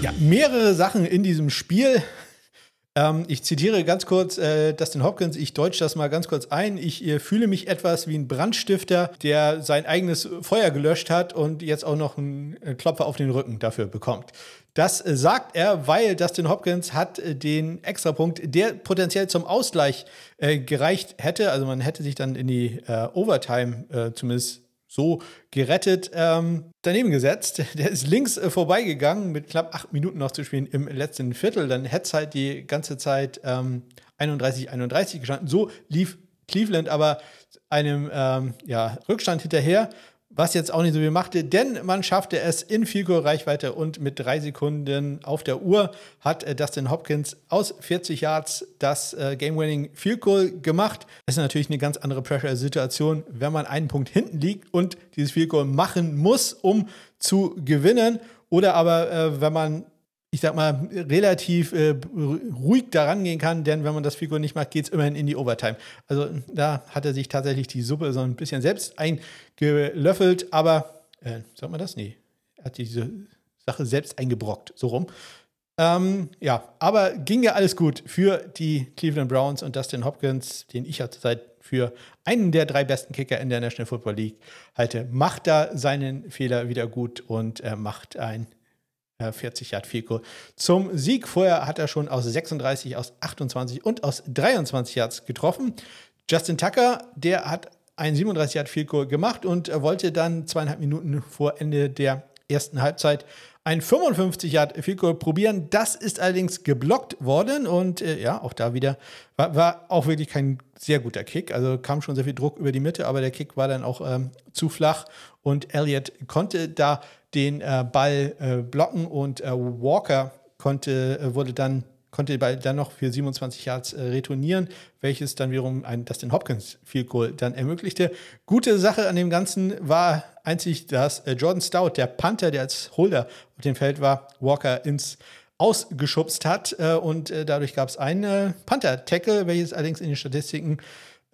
Ja, mehrere Sachen in diesem Spiel. Ähm, ich zitiere ganz kurz äh, Dustin Hopkins, ich deutsche das mal ganz kurz ein. Ich äh, fühle mich etwas wie ein Brandstifter, der sein eigenes Feuer gelöscht hat und jetzt auch noch einen äh, Klopfer auf den Rücken dafür bekommt. Das äh, sagt er, weil Dustin Hopkins hat äh, den Extrapunkt, der potenziell zum Ausgleich äh, gereicht hätte. Also man hätte sich dann in die Overtime zumindest so gerettet, ähm, daneben gesetzt. Der ist links äh, vorbeigegangen mit knapp acht Minuten noch zu spielen im letzten Viertel. Dann hätte es halt die ganze Zeit ähm, 31-31 gestanden. So lief Cleveland aber einem ähm, ja, Rückstand hinterher was jetzt auch nicht so viel machte, denn man schaffte es in Field-Goal-Reichweite und mit drei Sekunden auf der Uhr hat äh, Dustin Hopkins aus 40 Yards das äh, Game-Winning Field-Goal gemacht. Das ist natürlich eine ganz andere Pressure-Situation, wenn man einen Punkt hinten liegt und dieses Field-Goal machen muss, um zu gewinnen. Oder aber, äh, wenn man ich sag mal, relativ äh, ruhig daran gehen kann, denn wenn man das Figur nicht macht, geht es immerhin in die Overtime. Also da hat er sich tatsächlich die Suppe so ein bisschen selbst eingelöffelt, aber, äh, sagt man das? Nee, er hat diese Sache selbst eingebrockt, so rum. Ähm, ja, aber ging ja alles gut für die Cleveland Browns und Dustin Hopkins, den ich ja zurzeit für einen der drei besten Kicker in der National Football League halte, macht da seinen Fehler wieder gut und äh, macht ein 40 Yard Goal zum Sieg. Vorher hat er schon aus 36, aus 28 und aus 23 Yards getroffen. Justin Tucker, der hat ein 37 Yard Goal gemacht und wollte dann zweieinhalb Minuten vor Ende der ersten Halbzeit ein 55 Yard Goal probieren. Das ist allerdings geblockt worden und äh, ja, auch da wieder war, war, auch wirklich kein sehr guter Kick. Also kam schon sehr viel Druck über die Mitte, aber der Kick war dann auch ähm, zu flach und Elliott konnte da den äh, Ball äh, blocken und äh, Walker konnte, äh, wurde dann konnte den Ball dann noch für 27 Yards äh, retournieren, welches dann wiederum ein Dustin Hopkins Field Goal dann ermöglichte. Gute Sache an dem Ganzen war einzig, dass äh, Jordan Stout, der Panther, der als Holder auf dem Feld war, Walker ins Ausgeschubst hat und dadurch gab es einen Panther-Tackle, welches allerdings in den Statistiken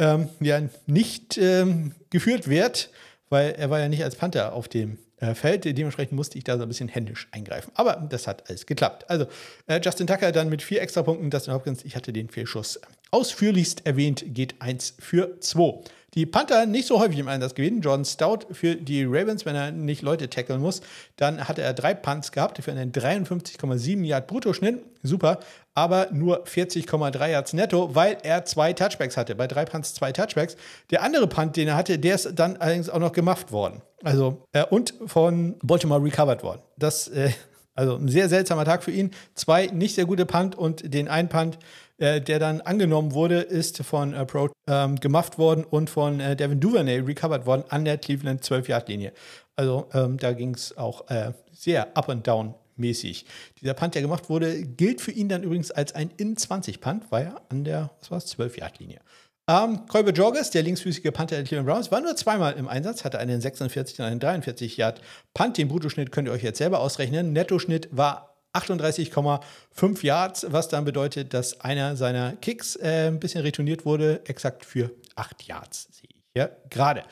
ähm, ja nicht ähm, geführt wird, weil er war ja nicht als Panther auf dem äh, fällt. Dementsprechend musste ich da so ein bisschen händisch eingreifen. Aber das hat alles geklappt. Also äh, Justin Tucker dann mit vier Extrapunkten, Dustin Hopkins, ich hatte den Fehlschuss ausführlichst erwähnt, geht 1 für 2. Die Panther nicht so häufig im Einsatz gewesen. Jordan Stout für die Ravens, wenn er nicht Leute tackeln muss. Dann hatte er drei Punts gehabt für einen 53,7 Yard Bruttoschnitt. Super. Aber nur 40,3 Yards netto, weil er zwei Touchbacks hatte. Bei drei Punts zwei Touchbacks. Der andere Punt, den er hatte, der ist dann allerdings auch noch gemacht worden. Also, äh, und von Baltimore recovered worden. Das, äh, also ein sehr seltsamer Tag für ihn. Zwei nicht sehr gute Punt und den einen Punt, äh, der dann angenommen wurde, ist von äh, Pro ähm, gemacht worden und von äh, Devin Duvernay recovered worden an der Cleveland 12-Yard-Linie. Also ähm, da ging es auch äh, sehr up and down mäßig. Dieser Punt, der gemacht wurde, gilt für ihn dann übrigens als ein In-20-Punt, weil er an der, was war es, 12-Yard-Linie. Ähm, Kolbe Jorges, der linksfüßige Panther der Cleveland Browns, war nur zweimal im Einsatz, hatte einen 46 und einen 43 Yard Punt. Den Bruttoschnitt könnt ihr euch jetzt selber ausrechnen. Nettoschnitt war 38,5 Yards, was dann bedeutet, dass einer seiner Kicks äh, ein bisschen retourniert wurde, exakt für 8 Yards, sehe ich Ja, gerade.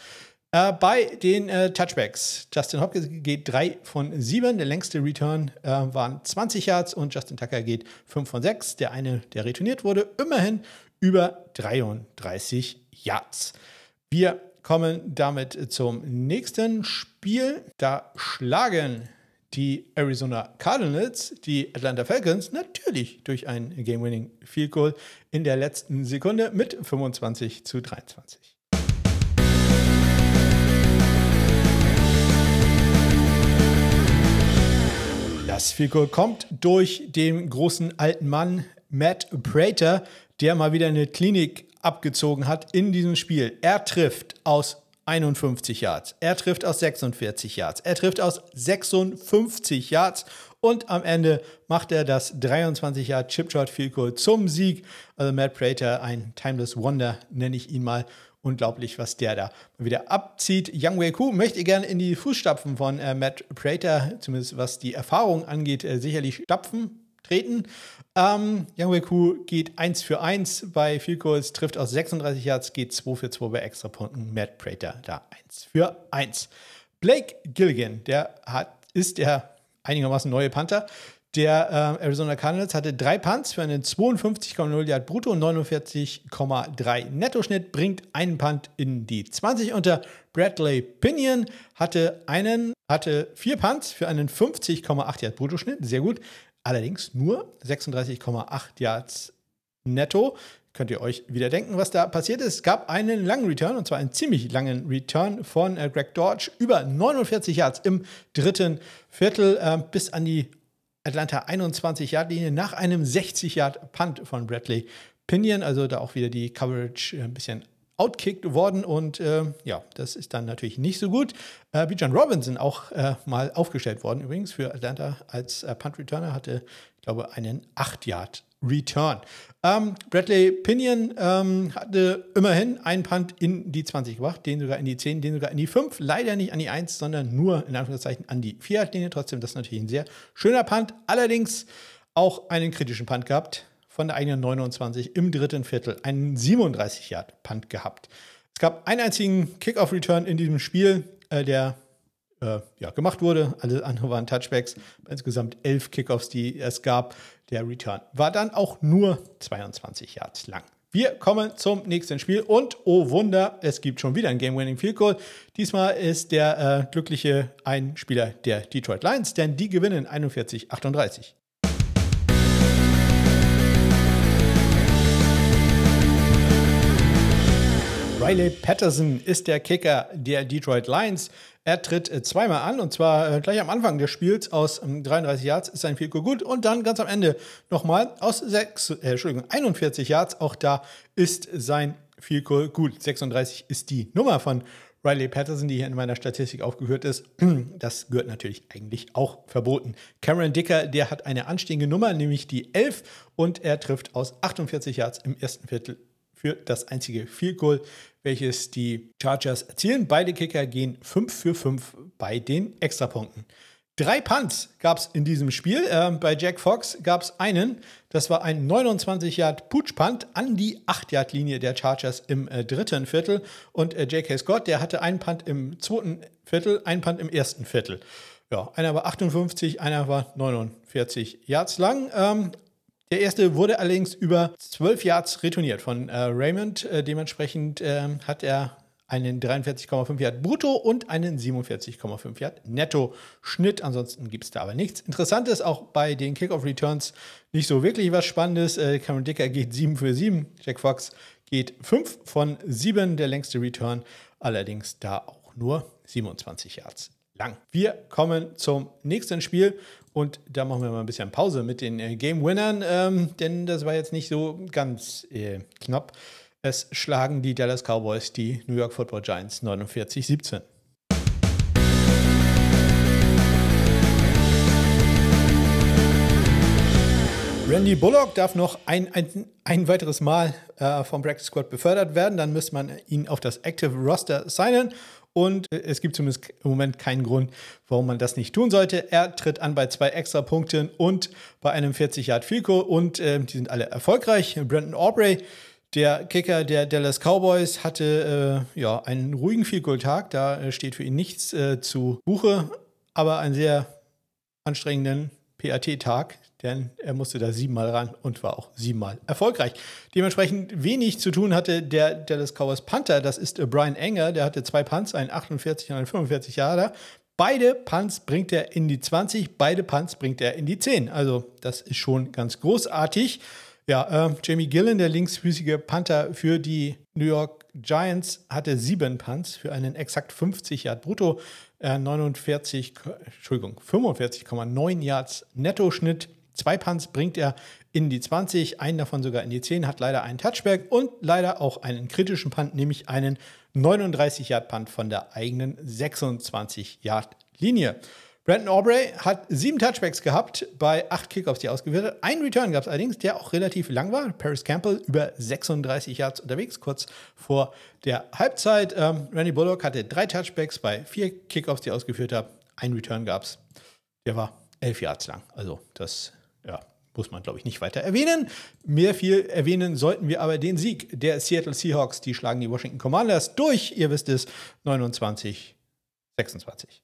Äh, bei den äh, Touchbacks. Justin Hopkins geht 3 von 7. Der längste Return äh, waren 20 Yards und Justin Tucker geht 5 von 6. Der eine, der retourniert wurde, immerhin über 33 Yards. Wir kommen damit zum nächsten Spiel. Da schlagen die Arizona Cardinals die Atlanta Falcons natürlich durch ein Game-Winning Field Goal in der letzten Sekunde mit 25 zu 23. Das Fico kommt durch den großen alten Mann Matt Prater, der mal wieder eine Klinik abgezogen hat in diesem Spiel. Er trifft aus 51 Yards, er trifft aus 46 Yards, er trifft aus 56 Yards. Und am Ende macht er das 23 Yard Chipshot Field Goal zum Sieg. Also Matt Prater, ein Timeless Wonder nenne ich ihn mal. Unglaublich, was der da wieder abzieht. Yang Wei Ku möchte gerne in die Fußstapfen von äh, Matt Prater, zumindest was die Erfahrung angeht, äh, sicherlich stapfen, treten. Ähm, Yang Wei Ku geht 1 für 1 bei Goals, trifft aus 36 Yards, geht 2 für 2 bei Extrapunkten. Matt Prater da 1 für 1. Blake Gilligan, der hat, ist der einigermaßen neue Panther, der äh, Arizona Cardinals hatte drei Punts für einen 52,0 Yard Brutto und 49,3 Nettoschnitt, bringt einen Punt in die 20 unter. Bradley Pinion hatte einen, hatte vier Punts für einen 50,8 Yard Bruttoschnitt, sehr gut. Allerdings nur 36,8 Yards netto. Könnt ihr euch wieder denken, was da passiert ist? Es gab einen langen Return, und zwar einen ziemlich langen Return von äh, Greg Dodge, über 49 Yards im dritten Viertel äh, bis an die Atlanta 21 Yard Linie nach einem 60 Yard Punt von Bradley Pinion, also da auch wieder die Coverage ein bisschen outkickt worden und äh, ja, das ist dann natürlich nicht so gut. Äh, Bijan Robinson auch äh, mal aufgestellt worden übrigens für Atlanta als äh, Punt Returner hatte, ich glaube, einen 8 Yard Return. Ähm, Bradley Pinion ähm, hatte immerhin einen Punt in die 20 gebracht, den sogar in die 10, den sogar in die 5. Leider nicht an die 1, sondern nur in Anführungszeichen an die 4-Linie. Trotzdem, das ist natürlich ein sehr schöner Punt. Allerdings auch einen kritischen Punt gehabt von der eigenen 29 im dritten Viertel. Einen 37-Yard-Punt gehabt. Es gab einen einzigen Kickoff-Return in diesem Spiel, äh, der äh, ja, gemacht wurde. Alle anderen waren Touchbacks. Insgesamt elf Kickoffs, die es gab. Der Return war dann auch nur 22 Yards lang. Wir kommen zum nächsten Spiel und oh Wunder, es gibt schon wieder ein Game-Winning Field Goal. Diesmal ist der äh, glückliche Einspieler der Detroit Lions, denn die gewinnen 41-38. Riley Patterson ist der Kicker der Detroit Lions. Er tritt äh, zweimal an und zwar äh, gleich am Anfang des Spiels aus 33 ähm, Yards ist sein Field gut und dann ganz am Ende nochmal aus 6, äh, Entschuldigung, 41 Yards. Auch da ist sein Field gut. 36 ist die Nummer von Riley Patterson, die hier in meiner Statistik aufgehört ist. Das gehört natürlich eigentlich auch verboten. Cameron Dicker, der hat eine anstehende Nummer, nämlich die 11 und er trifft aus 48 Yards im ersten Viertel für das einzige Field Goal, welches die Chargers erzielen. Beide Kicker gehen 5 für 5 bei den Extrapunkten. Drei Punts gab es in diesem Spiel. Äh, bei Jack Fox gab es einen. Das war ein 29 Yard Pooch Punt an die 8 Yard Linie der Chargers im äh, dritten Viertel. Und äh, J.K. Scott, der hatte einen Punt im zweiten Viertel, einen Punt im ersten Viertel. Ja, einer war 58, einer war 49 Yards lang. Ähm, der erste wurde allerdings über 12 Yards retourniert von äh, Raymond. Äh, dementsprechend äh, hat er einen 43,5 Yard brutto und einen 47,5 Yard netto Schnitt. Ansonsten gibt es da aber nichts Interessantes. Auch bei den Kickoff Returns nicht so wirklich was Spannendes. Äh, Cameron Dicker geht 7 für 7. Jack Fox geht 5 von 7. Der längste Return. Allerdings da auch nur 27 Yards lang. Wir kommen zum nächsten Spiel und da machen wir mal ein bisschen Pause mit den äh, Game Winnern, ähm, denn das war jetzt nicht so ganz äh, knapp. Es schlagen die Dallas Cowboys die New York Football Giants 49-17. Randy Bullock darf noch ein, ein, ein weiteres Mal äh, vom Practice Squad befördert werden. Dann müsste man ihn auf das Active Roster signen. Und äh, es gibt zumindest im Moment keinen Grund, warum man das nicht tun sollte. Er tritt an bei zwei extra Punkten und bei einem 40 Yard Fico und äh, die sind alle erfolgreich. Brandon Aubrey, Der Kicker der Dallas Cowboys hatte äh, ja einen ruhigen Field-Goal-Tag. Da äh, steht für ihn nichts äh, zu Buche, aber einen sehr anstrengenden PAT-Tag, denn er musste da siebenmal ran und war auch siebenmal erfolgreich. Dementsprechend wenig zu tun hatte der Dallas Cowboys Panther, das ist äh, Brian Enger, der hatte zwei Punts, einen 48 und einen 45 Jahre. Beide Punts bringt er in die 20, beide Punts bringt er in die 10. Also das ist schon ganz großartig. Ja, äh, Jamie Gillen, der linksfüßige Panther für die New York Giants, hatte sieben Punts für einen exakt 50 Yard brutto, 49, Entschuldigung, 45,9 Yards Nettoschnitt. Zwei Punts bringt er in die 20, einen davon sogar in die 10, hat leider einen Touchback und leider auch einen kritischen Punt, nämlich einen 39 Yard Punt von der eigenen 26 Yard Linie. Brandon Aubrey hat sieben Touchbacks gehabt bei acht Kickoffs, die ausgeführt hat. Ein Return gab es allerdings, der auch relativ lang war. Paris Campbell über 36 Yards unterwegs, kurz vor der Halbzeit. Ähm, Randy Bullock hatte drei Touchbacks bei vier Kickoffs, die ausgeführt hat. Ein Return gab es, der war elf Yards lang. Also das ja, muss man, glaube ich, nicht weiter erwähnen. Mehr viel erwähnen sollten wir aber den Sieg der Seattle Seahawks. Die schlagen die Washington Commanders durch, ihr wisst es, 29, 26.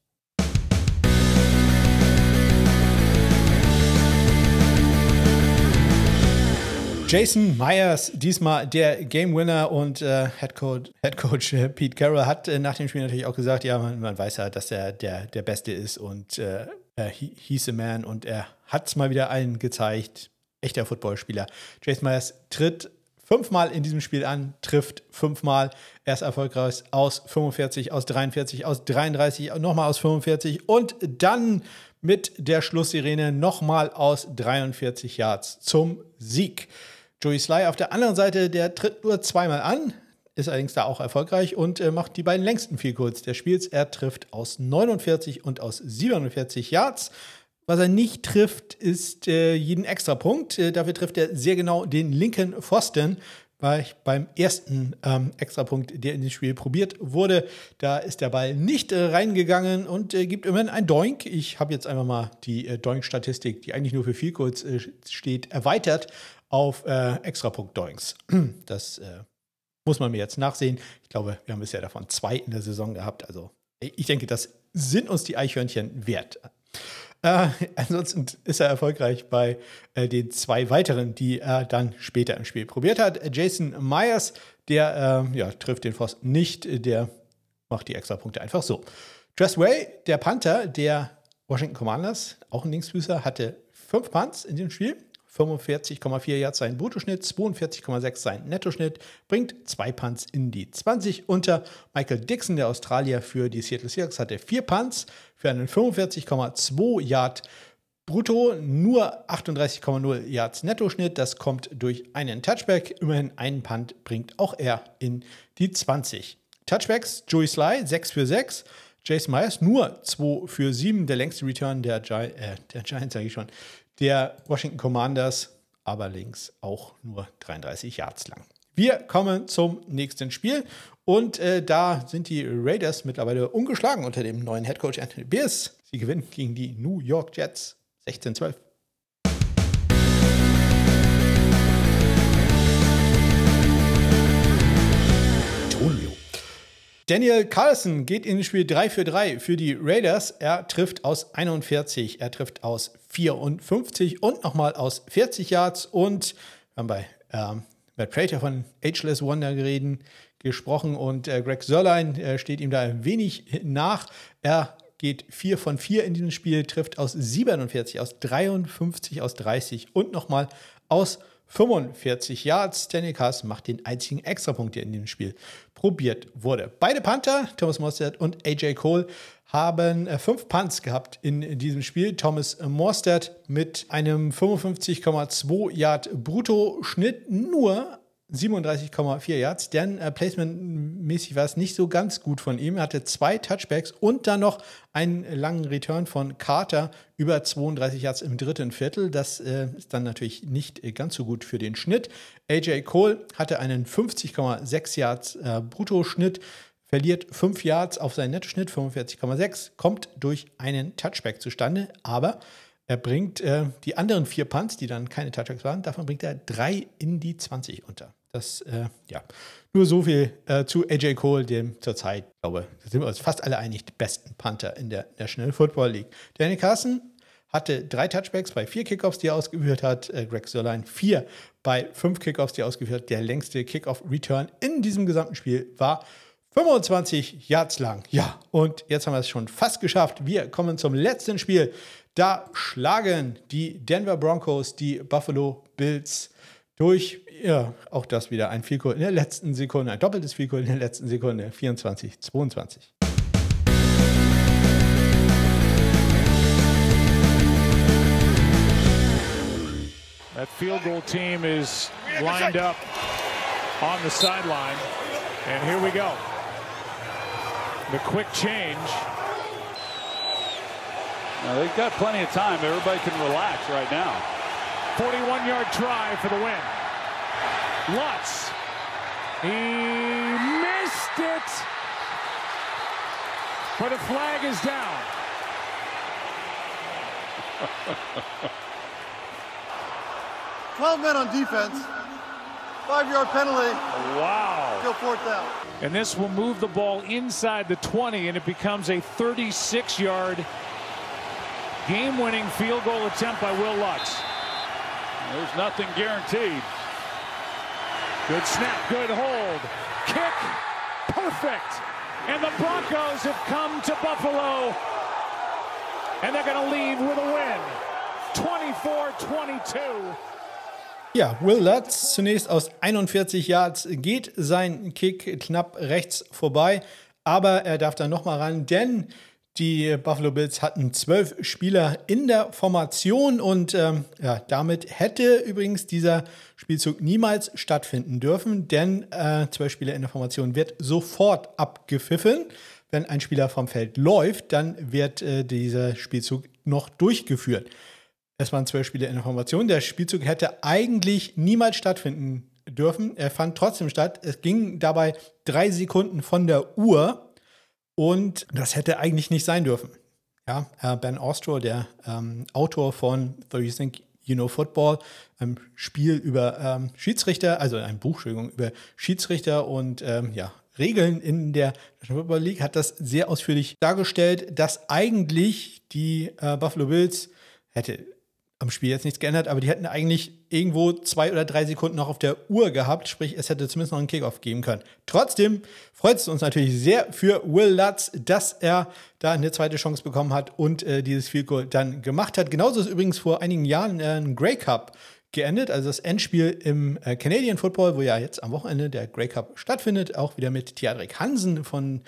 Jason Myers, diesmal der Game Winner und äh, Head Coach, Head Coach äh, Pete Carroll hat äh, nach dem Spiel natürlich auch gesagt, ja, man, man weiß ja, dass er der, der Beste ist und äh, he, he's a man und er hat es mal wieder allen gezeigt. Echter Footballspieler. Jason Myers tritt fünfmal in diesem Spiel an, trifft fünfmal. Er ist erfolgreich aus 45, aus 43, aus 33, nochmal aus 45 und dann mit der Schlusssirene nochmal aus 43 Yards zum Sieg. Joey Sly auf der anderen Seite, der tritt nur zweimal an, ist allerdings da auch erfolgreich und äh, macht die beiden längsten Field des Spiels. Er trifft aus 49 und aus 47 Yards. Was er nicht trifft, ist äh, jeden Extrapunkt. Äh, dafür trifft er sehr genau den linken Pfosten. Weil beim ersten ähm, Extrapunkt, der in das Spiel probiert wurde, da ist der Ball nicht äh, reingegangen und äh, gibt immerhin ein Doink. Ich habe jetzt einfach mal die äh, Doink-Statistik, die eigentlich nur für viel kurz äh, steht, erweitert auf äh, Extrapunkt-Doinks. Das äh, muss man mir jetzt nachsehen. Ich glaube, wir haben bisher davon zwei in der Saison gehabt. Also ich denke, das sind uns die Eichhörnchen wert. Äh, ansonsten ist er erfolgreich bei äh, den zwei weiteren, die er dann später im Spiel probiert hat. Jason Myers, der äh, ja, trifft den Pfosten nicht, der macht die Extrapunkte einfach so. Tress Way, der Panther der Washington Commanders, auch ein Linksfüßer, hatte fünf Punts in dem Spiel. 45,4 Yards sein Bruttoschnitt, 42,6 sein Nettoschnitt, bringt zwei Punts in die 20 unter. Michael Dixon, der Australier für die Seattle Seahawks, hatte vier Punts für einen 45,2 Yard Brutto, nur 38,0 Yards Nettoschnitt. Das kommt durch einen Touchback. Immerhin einen Punt bringt auch er in die 20. Touchbacks, Joey Sly, 6 für 6. Jason Myers nur 2 für 7, der längste Return der, Gi äh, der Giants, sage ich schon, der Washington Commanders, aber links auch nur 33 Yards lang. Wir kommen zum nächsten Spiel und äh, da sind die Raiders mittlerweile ungeschlagen unter dem neuen Headcoach Anthony Beers. Sie gewinnen gegen die New York Jets 16-12. Daniel Carlson geht in Spiel 3 für 3 für die Raiders. Er trifft aus 41, er trifft aus 54 und nochmal aus 40 Yards. Und wir haben bei ähm, Matt Prater von Ageless Wonder gereden, gesprochen und äh, Greg Sörlein äh, steht ihm da ein wenig nach. Er geht 4 von 4 in diesem Spiel, trifft aus 47, aus 53, aus 30 und nochmal aus 45 Yards. Carlson macht den einzigen Extrapunkt, der in dem Spiel probiert wurde. Beide Panther, Thomas Mostert und AJ Cole, haben äh, fünf Punts gehabt in diesem Spiel. Thomas Morstead mit einem 55,2 Yard Brutto-Schnitt nur 37,4 Yards. Denn äh, Placement-mäßig war es nicht so ganz gut von ihm. Er hatte zwei Touchbacks und dann noch einen langen Return von Carter über 32 Yards im dritten Viertel. Das äh, ist dann natürlich nicht äh, ganz so gut für den Schnitt. AJ Cole hatte einen 50,6 Yards äh, Bruttoschnitt verliert 5 Yards auf seinen Nettoschnitt, 45,6, kommt durch einen Touchback zustande, aber er bringt äh, die anderen vier Punts, die dann keine Touchbacks waren, davon bringt er drei in die 20 unter. Das, äh, ja. Nur so viel äh, zu AJ Cole, dem zurzeit, glaube da sind wir uns fast alle einig, die besten Panther in der National Football League. Danny Carson hatte drei Touchbacks bei vier Kickoffs, die er ausgeführt hat. Äh, Greg Sörlein vier bei fünf Kickoffs, die er ausgeführt hat. Der längste Kickoff-Return in diesem gesamten Spiel war 25 Yards lang. Ja, und jetzt haben wir es schon fast geschafft. Wir kommen zum letzten Spiel. Da schlagen die Denver Broncos die Buffalo Bills durch, ja, auch das wieder ein Vielkohl in der letzten Sekunde, ein doppeltes Vielkohl in der letzten Sekunde, 24, 22. That field goal team is lined up on the sideline. And here we go. The quick change. Now they've got plenty of time. Everybody can relax right now. 41 yard try for the win. Lutz. He missed it. But the flag is down. Twelve men on defense. Five-yard penalty. Wow. Still fourth down. And this will move the ball inside the 20, and it becomes a 36-yard game-winning field goal attempt by Will Lutz. There's nothing guaranteed. Good snap, good hold. Kick, perfect. And the Broncos have come to Buffalo. And they're going to leave with a win. 24-22. Ja, Will Lutz zunächst aus 41 Yards geht sein Kick knapp rechts vorbei, aber er darf dann nochmal ran, denn die Buffalo Bills hatten zwölf Spieler in der Formation und ähm, ja, damit hätte übrigens dieser Spielzug niemals stattfinden dürfen, denn äh, zwölf Spieler in der Formation wird sofort abgepfiffen. Wenn ein Spieler vom Feld läuft, dann wird äh, dieser Spielzug noch durchgeführt. Es waren zwölf Spieler in der Formation. Der Spielzug hätte eigentlich niemals stattfinden dürfen. Er fand trotzdem statt. Es ging dabei drei Sekunden von der Uhr und das hätte eigentlich nicht sein dürfen. Ja, Ben Ostro, der ähm, Autor von The You Think You Know Football, ein Spiel über ähm, Schiedsrichter, also ein Buch, Entschuldigung, über Schiedsrichter und ähm, ja, Regeln in der National Football League, hat das sehr ausführlich dargestellt, dass eigentlich die äh, Buffalo Bills hätte am Spiel jetzt nichts geändert, aber die hätten eigentlich irgendwo zwei oder drei Sekunden noch auf der Uhr gehabt, sprich, es hätte zumindest noch einen Kickoff geben können. Trotzdem freut es uns natürlich sehr für Will Lutz, dass er da eine zweite Chance bekommen hat und äh, dieses Field Goal dann gemacht hat. Genauso ist übrigens vor einigen Jahren äh, ein Grey Cup geendet, also das Endspiel im äh, Canadian Football, wo ja jetzt am Wochenende der Grey Cup stattfindet, auch wieder mit Theodrik Hansen von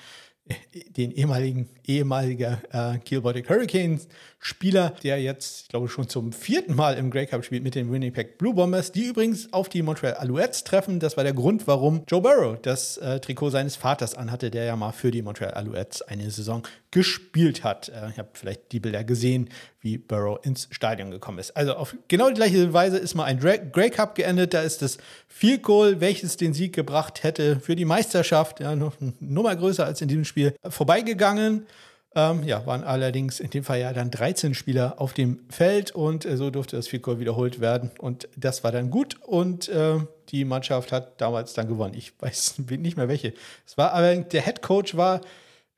den ehemaligen ehemaliger äh, Kiel Baltic Hurricanes Spieler, der jetzt, ich glaube, schon zum vierten Mal im Grey Cup spielt mit den Winnipeg Blue Bombers, die übrigens auf die Montreal Alouettes treffen. Das war der Grund, warum Joe Burrow das äh, Trikot seines Vaters anhatte, der ja mal für die Montreal Alouettes eine Saison gespielt hat. Äh, ich habe vielleicht die Bilder gesehen, wie Burrow ins Stadion gekommen ist. Also auf genau die gleiche Weise ist mal ein Grey Cup geendet. Da ist das Field Goal, welches den Sieg gebracht hätte für die Meisterschaft, ja, noch eine Nummer größer als in diesem Spiel, vorbeigegangen. Ähm, ja, waren allerdings in dem Fall ja dann 13 Spieler auf dem Feld und äh, so durfte das Goal wiederholt werden. Und das war dann gut und äh, die Mannschaft hat damals dann gewonnen. Ich weiß nicht mehr welche. Es war aber der Head Coach war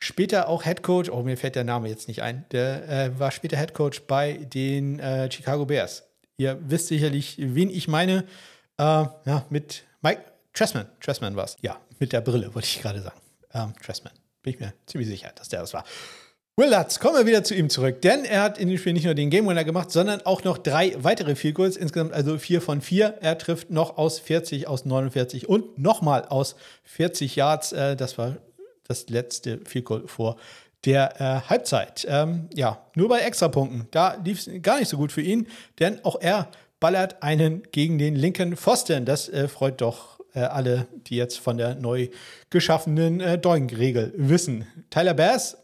später auch Head Coach. Oh, mir fällt der Name jetzt nicht ein. Der äh, war später Head Coach bei den äh, Chicago Bears. Ihr wisst sicherlich, wen ich meine. Äh, ja, mit Mike Tressman. Tressman war es. Ja, mit der Brille, wollte ich gerade sagen. Ähm, Tressman. Bin ich mir ziemlich sicher, dass der das war. Will Lutz, kommen wir wieder zu ihm zurück, denn er hat in dem Spiel nicht nur den Game Winner gemacht, sondern auch noch drei weitere Field Goals, insgesamt also vier von vier. Er trifft noch aus 40, aus 49 und nochmal aus 40 Yards. Äh, das war das letzte Field Goal vor der äh, Halbzeit. Ähm, ja, nur bei Extrapunkten, da lief es gar nicht so gut für ihn, denn auch er ballert einen gegen den linken Pfosten. Das äh, freut doch alle, die jetzt von der neu geschaffenen äh, Doink-Regel wissen. Tyler Bass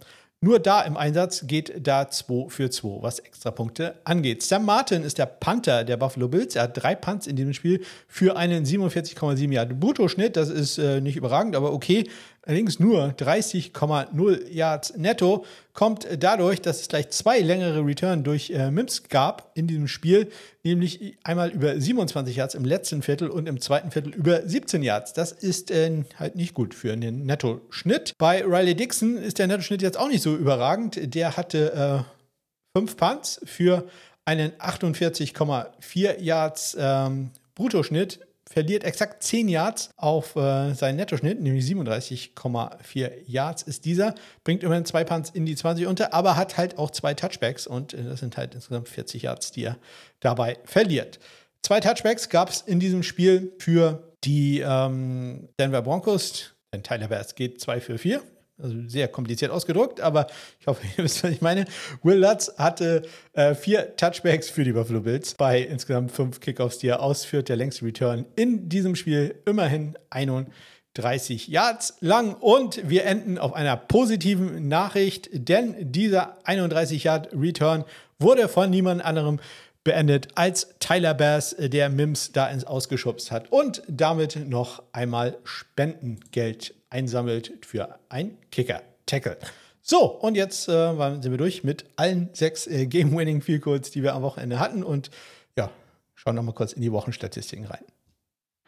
nur da im Einsatz geht da 2 für 2, was Extrapunkte angeht. Sam Martin ist der Panther der Buffalo Bills. Er hat drei Punts in diesem Spiel für einen 47,7 Yard Bruttoschnitt. Das ist äh, nicht überragend, aber okay. Allerdings nur 30,0 Yards netto, kommt dadurch, dass es gleich zwei längere Return durch äh, Mims gab in diesem Spiel, nämlich einmal über 27 Yards im letzten Viertel und im zweiten Viertel über 17 Yards. Das ist äh, halt nicht gut für einen Nettoschnitt. Bei Riley Dixon ist der Nettoschnitt jetzt auch nicht so überragend. Der hatte äh, fünf Punts für einen 48,4 Yards ähm, Bruttoschnitt verliert exakt 10 Yards auf äh, seinen Nettoschnitt, nämlich 37,4 Yards ist dieser. Bringt immerhin zwei Punts in die 20 unter, aber hat halt auch zwei Touchbacks und äh, das sind halt insgesamt 40 Yards, die er dabei verliert. Zwei Touchbacks gab es in diesem Spiel für die ähm, Denver Broncos. Denn Tyler Bass geht 2 für 4. Also sehr kompliziert ausgedruckt, aber ich hoffe, ihr wisst, was ich meine. Will Lutz hatte äh, vier Touchbacks für die Buffalo Bills bei insgesamt fünf Kickoffs, die er ausführt. Der längste Return in diesem Spiel immerhin 31 Yards lang. Und wir enden auf einer positiven Nachricht, denn dieser 31 Yard Return wurde von niemand anderem beendet als Tyler Bass, der Mims da ins Ausgeschubst hat und damit noch einmal Spendengeld einsammelt für ein Kicker-Tackle. So, und jetzt äh, sind wir durch mit allen sechs äh, Game-Winning Field Goals, die wir am Wochenende hatten. Und ja, schauen noch mal kurz in die Wochenstatistiken rein.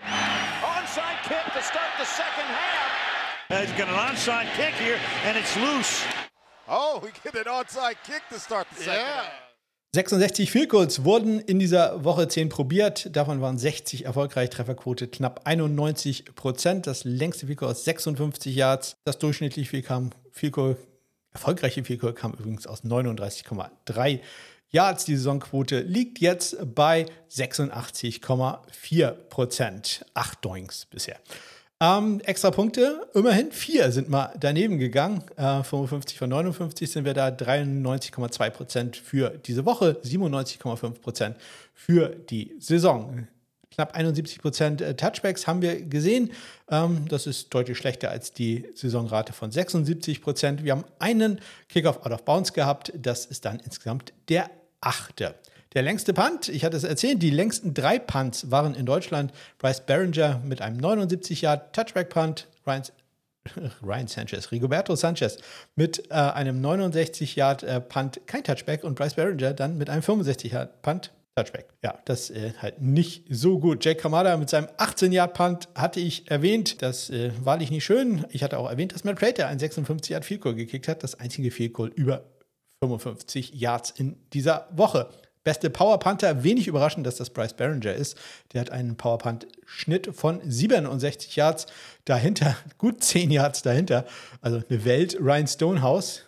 Onside kick to start the second half. Uh, he's got an onside kick here, and it's loose. Oh, we get an onside kick to start the second yeah. half. 66 Field Goals wurden in dieser Woche 10 probiert. Davon waren 60 erfolgreich. Trefferquote knapp 91 Prozent. Das längste Goal aus 56 Yards. Das durchschnittliche Goal erfolgreiche Goal kam übrigens aus 39,3 Yards. Die Saisonquote liegt jetzt bei 86,4 Prozent. Acht Doings bisher. Ähm, extra Punkte, immerhin vier sind mal daneben gegangen. Äh, 55 von 59 sind wir da, 93,2 Prozent für diese Woche, 97,5 Prozent für die Saison. Knapp 71 Prozent äh, Touchbacks haben wir gesehen. Ähm, das ist deutlich schlechter als die Saisonrate von 76 Prozent. Wir haben einen Kickoff out of bounds gehabt. Das ist dann insgesamt der achte. Der längste Punt, ich hatte es erzählt, die längsten drei Punts waren in Deutschland. Bryce Barringer mit einem 79 Yard Touchback Punt, Ryan, Ryan Sanchez, Rigoberto Sanchez mit äh, einem 69 Yard äh, Punt, kein Touchback und Bryce Barringer dann mit einem 65 Yard Punt, Touchback. Ja, das äh, halt nicht so gut. Jake Kamada mit seinem 18-Yard-Punt hatte ich erwähnt. Das äh, war nicht schön. Ich hatte auch erwähnt, dass Matt Prater ein 56-Yard-Field-Goal gekickt hat. Das einzige Field-Goal über 55 Yards in dieser Woche. Beste Power Panther, wenig überraschend, dass das Bryce Barringer ist. Der hat einen Power Punt Schnitt von 67 Yards. Dahinter, gut 10 Yards dahinter. Also eine Welt. Ryan Stonehouse,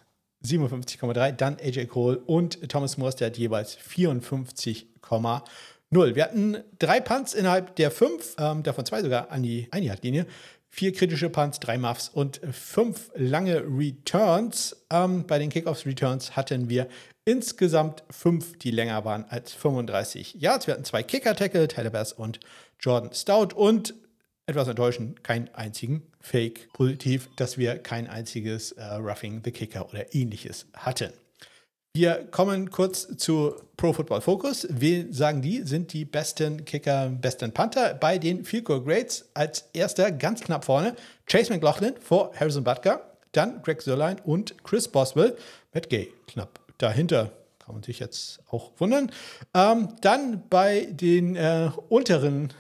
57,3. Dann AJ Cole und Thomas Morse, der hat jeweils 54,0. Wir hatten drei Punts innerhalb der fünf, ähm, davon zwei sogar an die Einjagdlinie vier kritische Punts, drei Muffs und fünf lange Returns. Ähm, bei den Kickoffs Returns hatten wir insgesamt fünf, die länger waren als 35 Yards. Wir hatten zwei Kicker-Tackle, Tyler Bass und Jordan Stout und etwas enttäuschend, keinen einzigen Fake. Positiv, dass wir kein einziges äh, Roughing the Kicker oder ähnliches hatten. Wir kommen kurz zu Pro Football Focus. Wir sagen die sind die besten Kicker, besten Panther bei den Field Goal Grades. Als erster ganz knapp vorne Chase McLaughlin vor Harrison Butker, dann Greg Sörlein und Chris Boswell. Matt Gay knapp dahinter. Kann man sich jetzt auch wundern. Ähm, dann bei den äh, unteren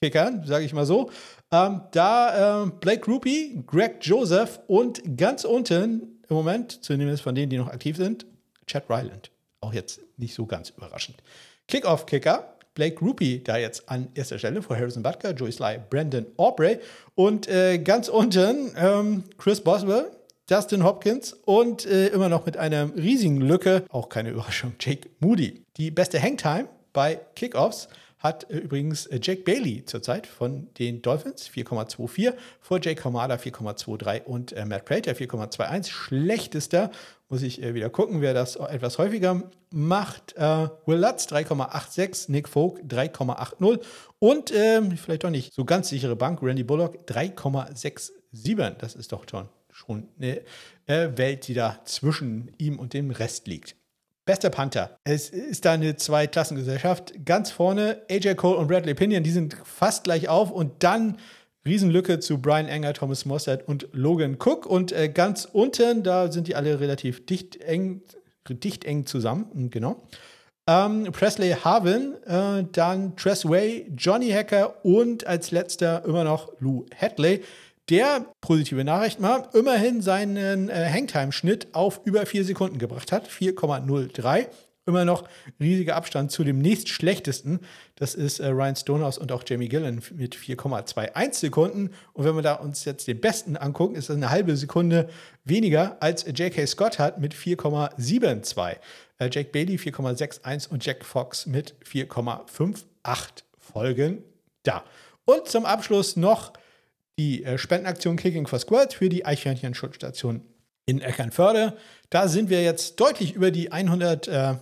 Kickern, sage ich mal so, ähm, da äh, Blake Rupie, Greg Joseph und ganz unten im Moment, zumindest von denen, die noch aktiv sind, Chad Ryland. Auch jetzt nicht so ganz überraschend. Kickoff-Kicker, Blake Rupie da jetzt an erster Stelle vor Harrison Butker, Joey Sly, Brandon Aubrey und äh, ganz unten ähm, Chris Boswell, Justin Hopkins und äh, immer noch mit einer riesigen Lücke, auch keine Überraschung, Jake Moody. Die beste Hangtime bei Kickoffs hat äh, übrigens äh, Jake Bailey zurzeit von den Dolphins 4,24, vor Jake Hamada 4,23 und äh, Matt Prater 4,21. Schlechtester muss ich äh, wieder gucken, wer das etwas häufiger macht. Will Lutz 3,86, Nick Folk 3,80 und ähm, vielleicht doch nicht so ganz sichere Bank, Randy Bullock 3,67. Das ist doch schon, schon eine äh, Welt, die da zwischen ihm und dem Rest liegt. Bester Panther. Es ist da eine Zweiklassengesellschaft. Ganz vorne AJ Cole und Bradley Pinion, die sind fast gleich auf und dann Riesenlücke zu Brian Enger, Thomas Mossad und Logan Cook. Und äh, ganz unten, da sind die alle relativ dicht eng, dicht eng zusammen. Genau. Ähm, Presley Harvin, äh, dann Tress Way, Johnny Hacker und als letzter immer noch Lou Hadley, der, positive Nachricht mal, immerhin seinen äh, Hangtime-Schnitt auf über vier Sekunden gebracht hat, 4,03 immer noch riesiger Abstand zu dem nächstschlechtesten. Das ist äh, Ryan Stonehouse und auch Jamie Gillen mit 4,21 Sekunden. Und wenn wir da uns jetzt den besten angucken, ist das eine halbe Sekunde weniger als J.K. Scott hat mit 4,72. Äh, Jake Bailey 4,61 und Jack Fox mit 4,58 Folgen da. Und zum Abschluss noch die äh, Spendenaktion Kicking for Squads für die Eichhörnchen-Schutzstation in Eckernförde. Da sind wir jetzt deutlich über die 100 äh,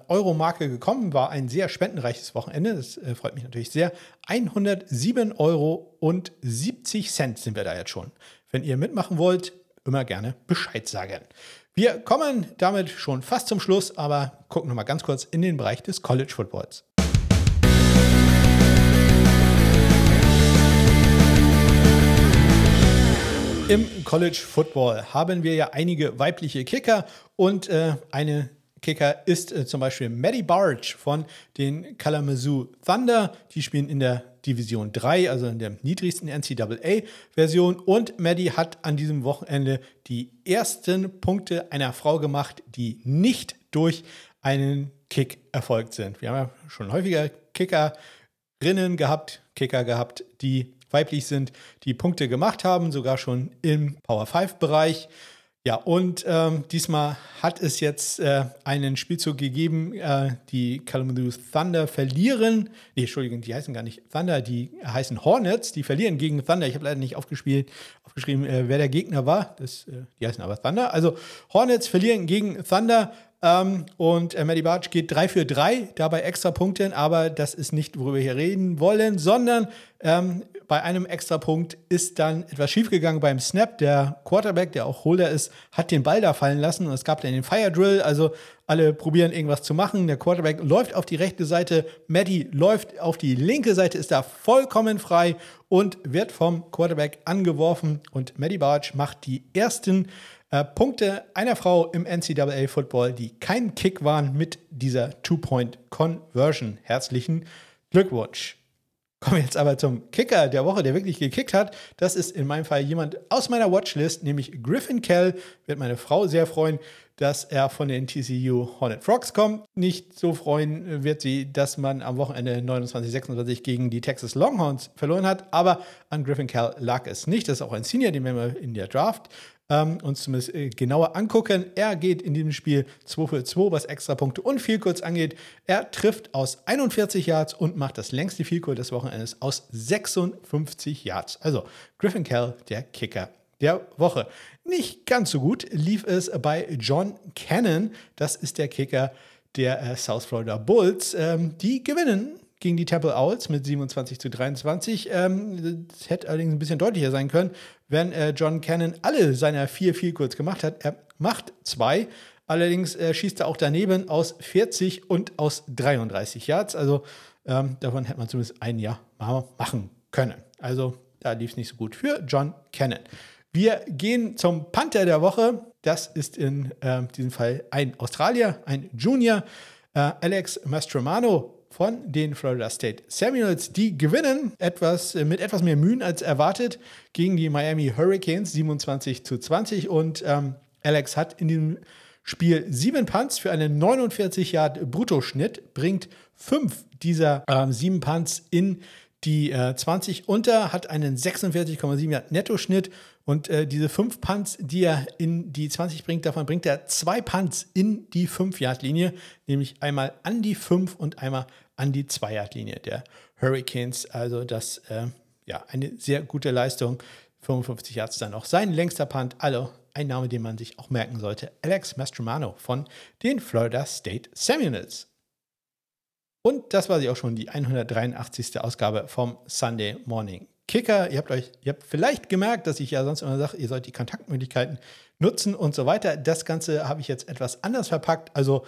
gekommen. War ein sehr spendenreiches Wochenende. Das äh, freut mich natürlich sehr. 107 Euro und 70 Cent sind wir da jetzt schon. Wenn ihr mitmachen wollt, immer gerne Bescheid sagen. Wir kommen damit schon fast zum Schluss, aber gucken noch mal ganz kurz in den Bereich des College Footballs. Im College Football haben wir ja einige weibliche Kicker und äh, eine Kicker ist äh, zum Beispiel Maddie Barge von den Kalamazoo Thunder. Die spielen in der Division 3, also in der niedrigsten NCAA-Version. Und Maddie hat an diesem Wochenende die ersten Punkte einer Frau gemacht, die nicht durch einen Kick erfolgt sind. Wir haben ja schon häufiger Kickerinnen gehabt, Kicker gehabt, die weiblich sind, die Punkte gemacht haben, sogar schon im Power 5-Bereich. Ja, und ähm, diesmal hat es jetzt äh, einen Spielzug gegeben. Äh, die Kalamazoo Thunder verlieren. Nee, Entschuldigung, die heißen gar nicht Thunder, die heißen Hornets. Die verlieren gegen Thunder. Ich habe leider nicht aufgespielt, aufgeschrieben, äh, wer der Gegner war. Das, äh, die heißen aber Thunder. Also Hornets verlieren gegen Thunder. Ähm, und äh, Maddie Bartsch geht 3 für 3, dabei extra Punkte, aber das ist nicht, worüber wir hier reden wollen, sondern ähm, bei einem Extrapunkt ist dann etwas schiefgegangen beim Snap. Der Quarterback, der auch Holder ist, hat den Ball da fallen lassen und es gab dann den Fire Drill. Also alle probieren irgendwas zu machen. Der Quarterback läuft auf die rechte Seite, Maddie läuft auf die linke Seite, ist da vollkommen frei und wird vom Quarterback angeworfen. Und Maddie Barge macht die ersten äh, Punkte einer Frau im NCAA Football, die kein Kick waren mit dieser Two-Point-Conversion. Herzlichen Glückwunsch. Kommen wir jetzt aber zum Kicker der Woche, der wirklich gekickt hat. Das ist in meinem Fall jemand aus meiner Watchlist, nämlich Griffin Kell. Wird meine Frau sehr freuen, dass er von den TCU Hornet Frogs kommt. Nicht so freuen wird sie, dass man am Wochenende 29-26 gegen die Texas Longhorns verloren hat. Aber an Griffin Kell lag es nicht. Das ist auch ein Senior, den wir in der Draft ähm, uns zumindest äh, genauer angucken. Er geht in diesem Spiel 2 für 2, was Extrapunkte und Vielkurz angeht. Er trifft aus 41 Yards und macht das längste Vielkurz des Wochenendes aus 56 Yards. Also Griffin Kell, der Kicker der Woche. Nicht ganz so gut lief es bei John Cannon. Das ist der Kicker der äh, South Florida Bulls. Ähm, die gewinnen gegen die Temple Owls mit 27 zu 23. Ähm, das hätte allerdings ein bisschen deutlicher sein können, wenn äh, John Cannon alle seiner vier viel kurz gemacht hat. Er macht zwei, allerdings äh, schießt er auch daneben aus 40 und aus 33 Yards. Also ähm, davon hätte man zumindest ein Jahr machen können. Also da lief es nicht so gut für John Cannon. Wir gehen zum Panther der Woche. Das ist in äh, diesem Fall ein Australier, ein Junior, äh, Alex Mastromano von den Florida State Seminoles. Die gewinnen etwas, äh, mit etwas mehr Mühen als erwartet gegen die Miami Hurricanes 27 zu 20. Und ähm, Alex hat in diesem Spiel sieben Punts für einen 49 Yard Bruttoschnitt, bringt fünf dieser ähm, sieben Punts in die äh, 20 unter, hat einen 46,7 Yard Nettoschnitt und äh, diese fünf Punts, die er in die 20 bringt, davon bringt er zwei Punts in die 5-Yard-Linie, nämlich einmal an die 5 und einmal an die 2-Yard-Linie der Hurricanes. Also das, äh, ja, eine sehr gute Leistung. 55 Yards dann auch sein längster Punt. Also ein Name, den man sich auch merken sollte. Alex Mastromano von den Florida State Seminoles. Und das war sie auch schon, die 183. Ausgabe vom Sunday Morning Kicker. Ihr habt euch, ihr habt vielleicht gemerkt, dass ich ja sonst immer sage, ihr sollt die Kontaktmöglichkeiten nutzen und so weiter. Das Ganze habe ich jetzt etwas anders verpackt. Also,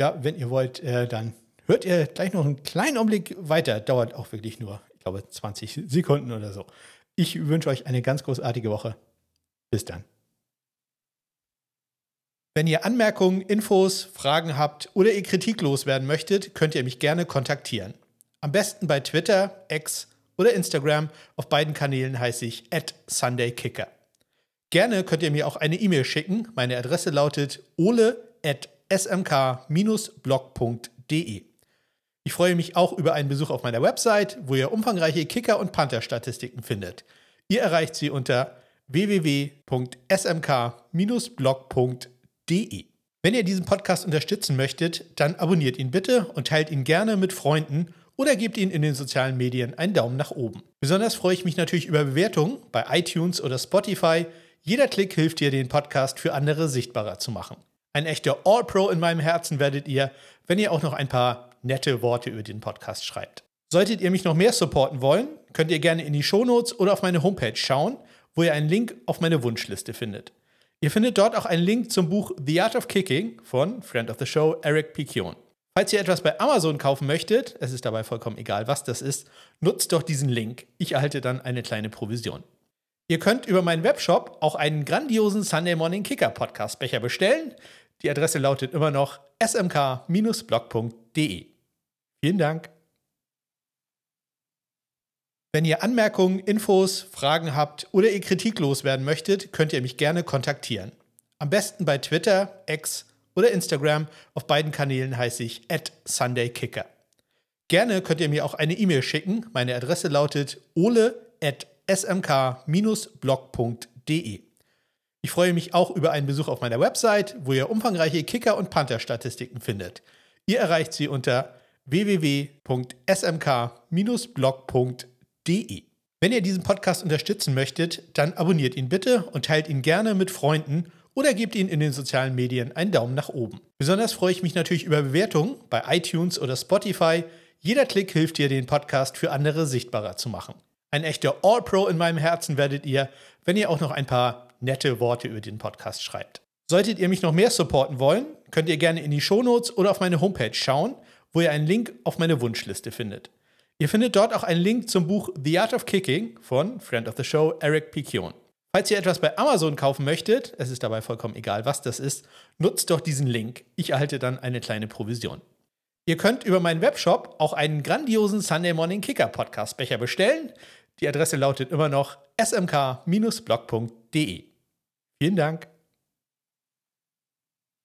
ja, wenn ihr wollt, äh, dann hört ihr gleich noch einen kleinen Augenblick weiter. Dauert auch wirklich nur, ich glaube, 20 Sekunden oder so. Ich wünsche euch eine ganz großartige Woche. Bis dann. Wenn ihr Anmerkungen, Infos, Fragen habt oder ihr Kritik loswerden möchtet, könnt ihr mich gerne kontaktieren. Am besten bei Twitter, X oder Instagram. Auf beiden Kanälen heiße ich @sundaykicker. Gerne könnt ihr mir auch eine E-Mail schicken. Meine Adresse lautet ole@smk-blog.de. Ich freue mich auch über einen Besuch auf meiner Website, wo ihr umfangreiche Kicker- und Panther-Statistiken findet. Ihr erreicht sie unter www.smk-blog.de. Wenn ihr diesen Podcast unterstützen möchtet, dann abonniert ihn bitte und teilt ihn gerne mit Freunden oder gebt ihn in den sozialen Medien einen Daumen nach oben. Besonders freue ich mich natürlich über Bewertungen bei iTunes oder Spotify. Jeder Klick hilft dir, den Podcast für andere sichtbarer zu machen. Ein echter All-Pro in meinem Herzen werdet ihr, wenn ihr auch noch ein paar nette Worte über den Podcast schreibt. Solltet ihr mich noch mehr supporten wollen, könnt ihr gerne in die Shownotes oder auf meine Homepage schauen, wo ihr einen Link auf meine Wunschliste findet. Ihr findet dort auch einen Link zum Buch The Art of Kicking von Friend of the Show Eric Piquion. Falls ihr etwas bei Amazon kaufen möchtet, es ist dabei vollkommen egal, was das ist, nutzt doch diesen Link. Ich erhalte dann eine kleine Provision. Ihr könnt über meinen Webshop auch einen grandiosen Sunday Morning Kicker Podcast Becher bestellen. Die Adresse lautet immer noch smk-blog.de. Vielen Dank. Wenn ihr Anmerkungen, Infos, Fragen habt oder ihr Kritik loswerden möchtet, könnt ihr mich gerne kontaktieren. Am besten bei Twitter, X oder Instagram. Auf beiden Kanälen heiße ich @sundaykicker. Gerne könnt ihr mir auch eine E-Mail schicken. Meine Adresse lautet ole@smk-blog.de. Ich freue mich auch über einen Besuch auf meiner Website, wo ihr umfangreiche Kicker- und Panther-Statistiken findet. Ihr erreicht sie unter www.smk-blog.de. Wenn ihr diesen Podcast unterstützen möchtet, dann abonniert ihn bitte und teilt ihn gerne mit Freunden oder gebt ihn in den sozialen Medien einen Daumen nach oben. Besonders freue ich mich natürlich über Bewertungen bei iTunes oder Spotify. Jeder Klick hilft dir, den Podcast für andere sichtbarer zu machen. Ein echter All-Pro in meinem Herzen werdet ihr, wenn ihr auch noch ein paar nette Worte über den Podcast schreibt. Solltet ihr mich noch mehr supporten wollen, könnt ihr gerne in die Shownotes oder auf meine Homepage schauen, wo ihr einen Link auf meine Wunschliste findet. Ihr findet dort auch einen Link zum Buch The Art of Kicking von Friend of the Show Eric Piquion. Falls ihr etwas bei Amazon kaufen möchtet, es ist dabei vollkommen egal, was das ist, nutzt doch diesen Link. Ich erhalte dann eine kleine Provision. Ihr könnt über meinen Webshop auch einen grandiosen Sunday Morning Kicker Podcast Becher bestellen. Die Adresse lautet immer noch smk-blog.de. Vielen Dank.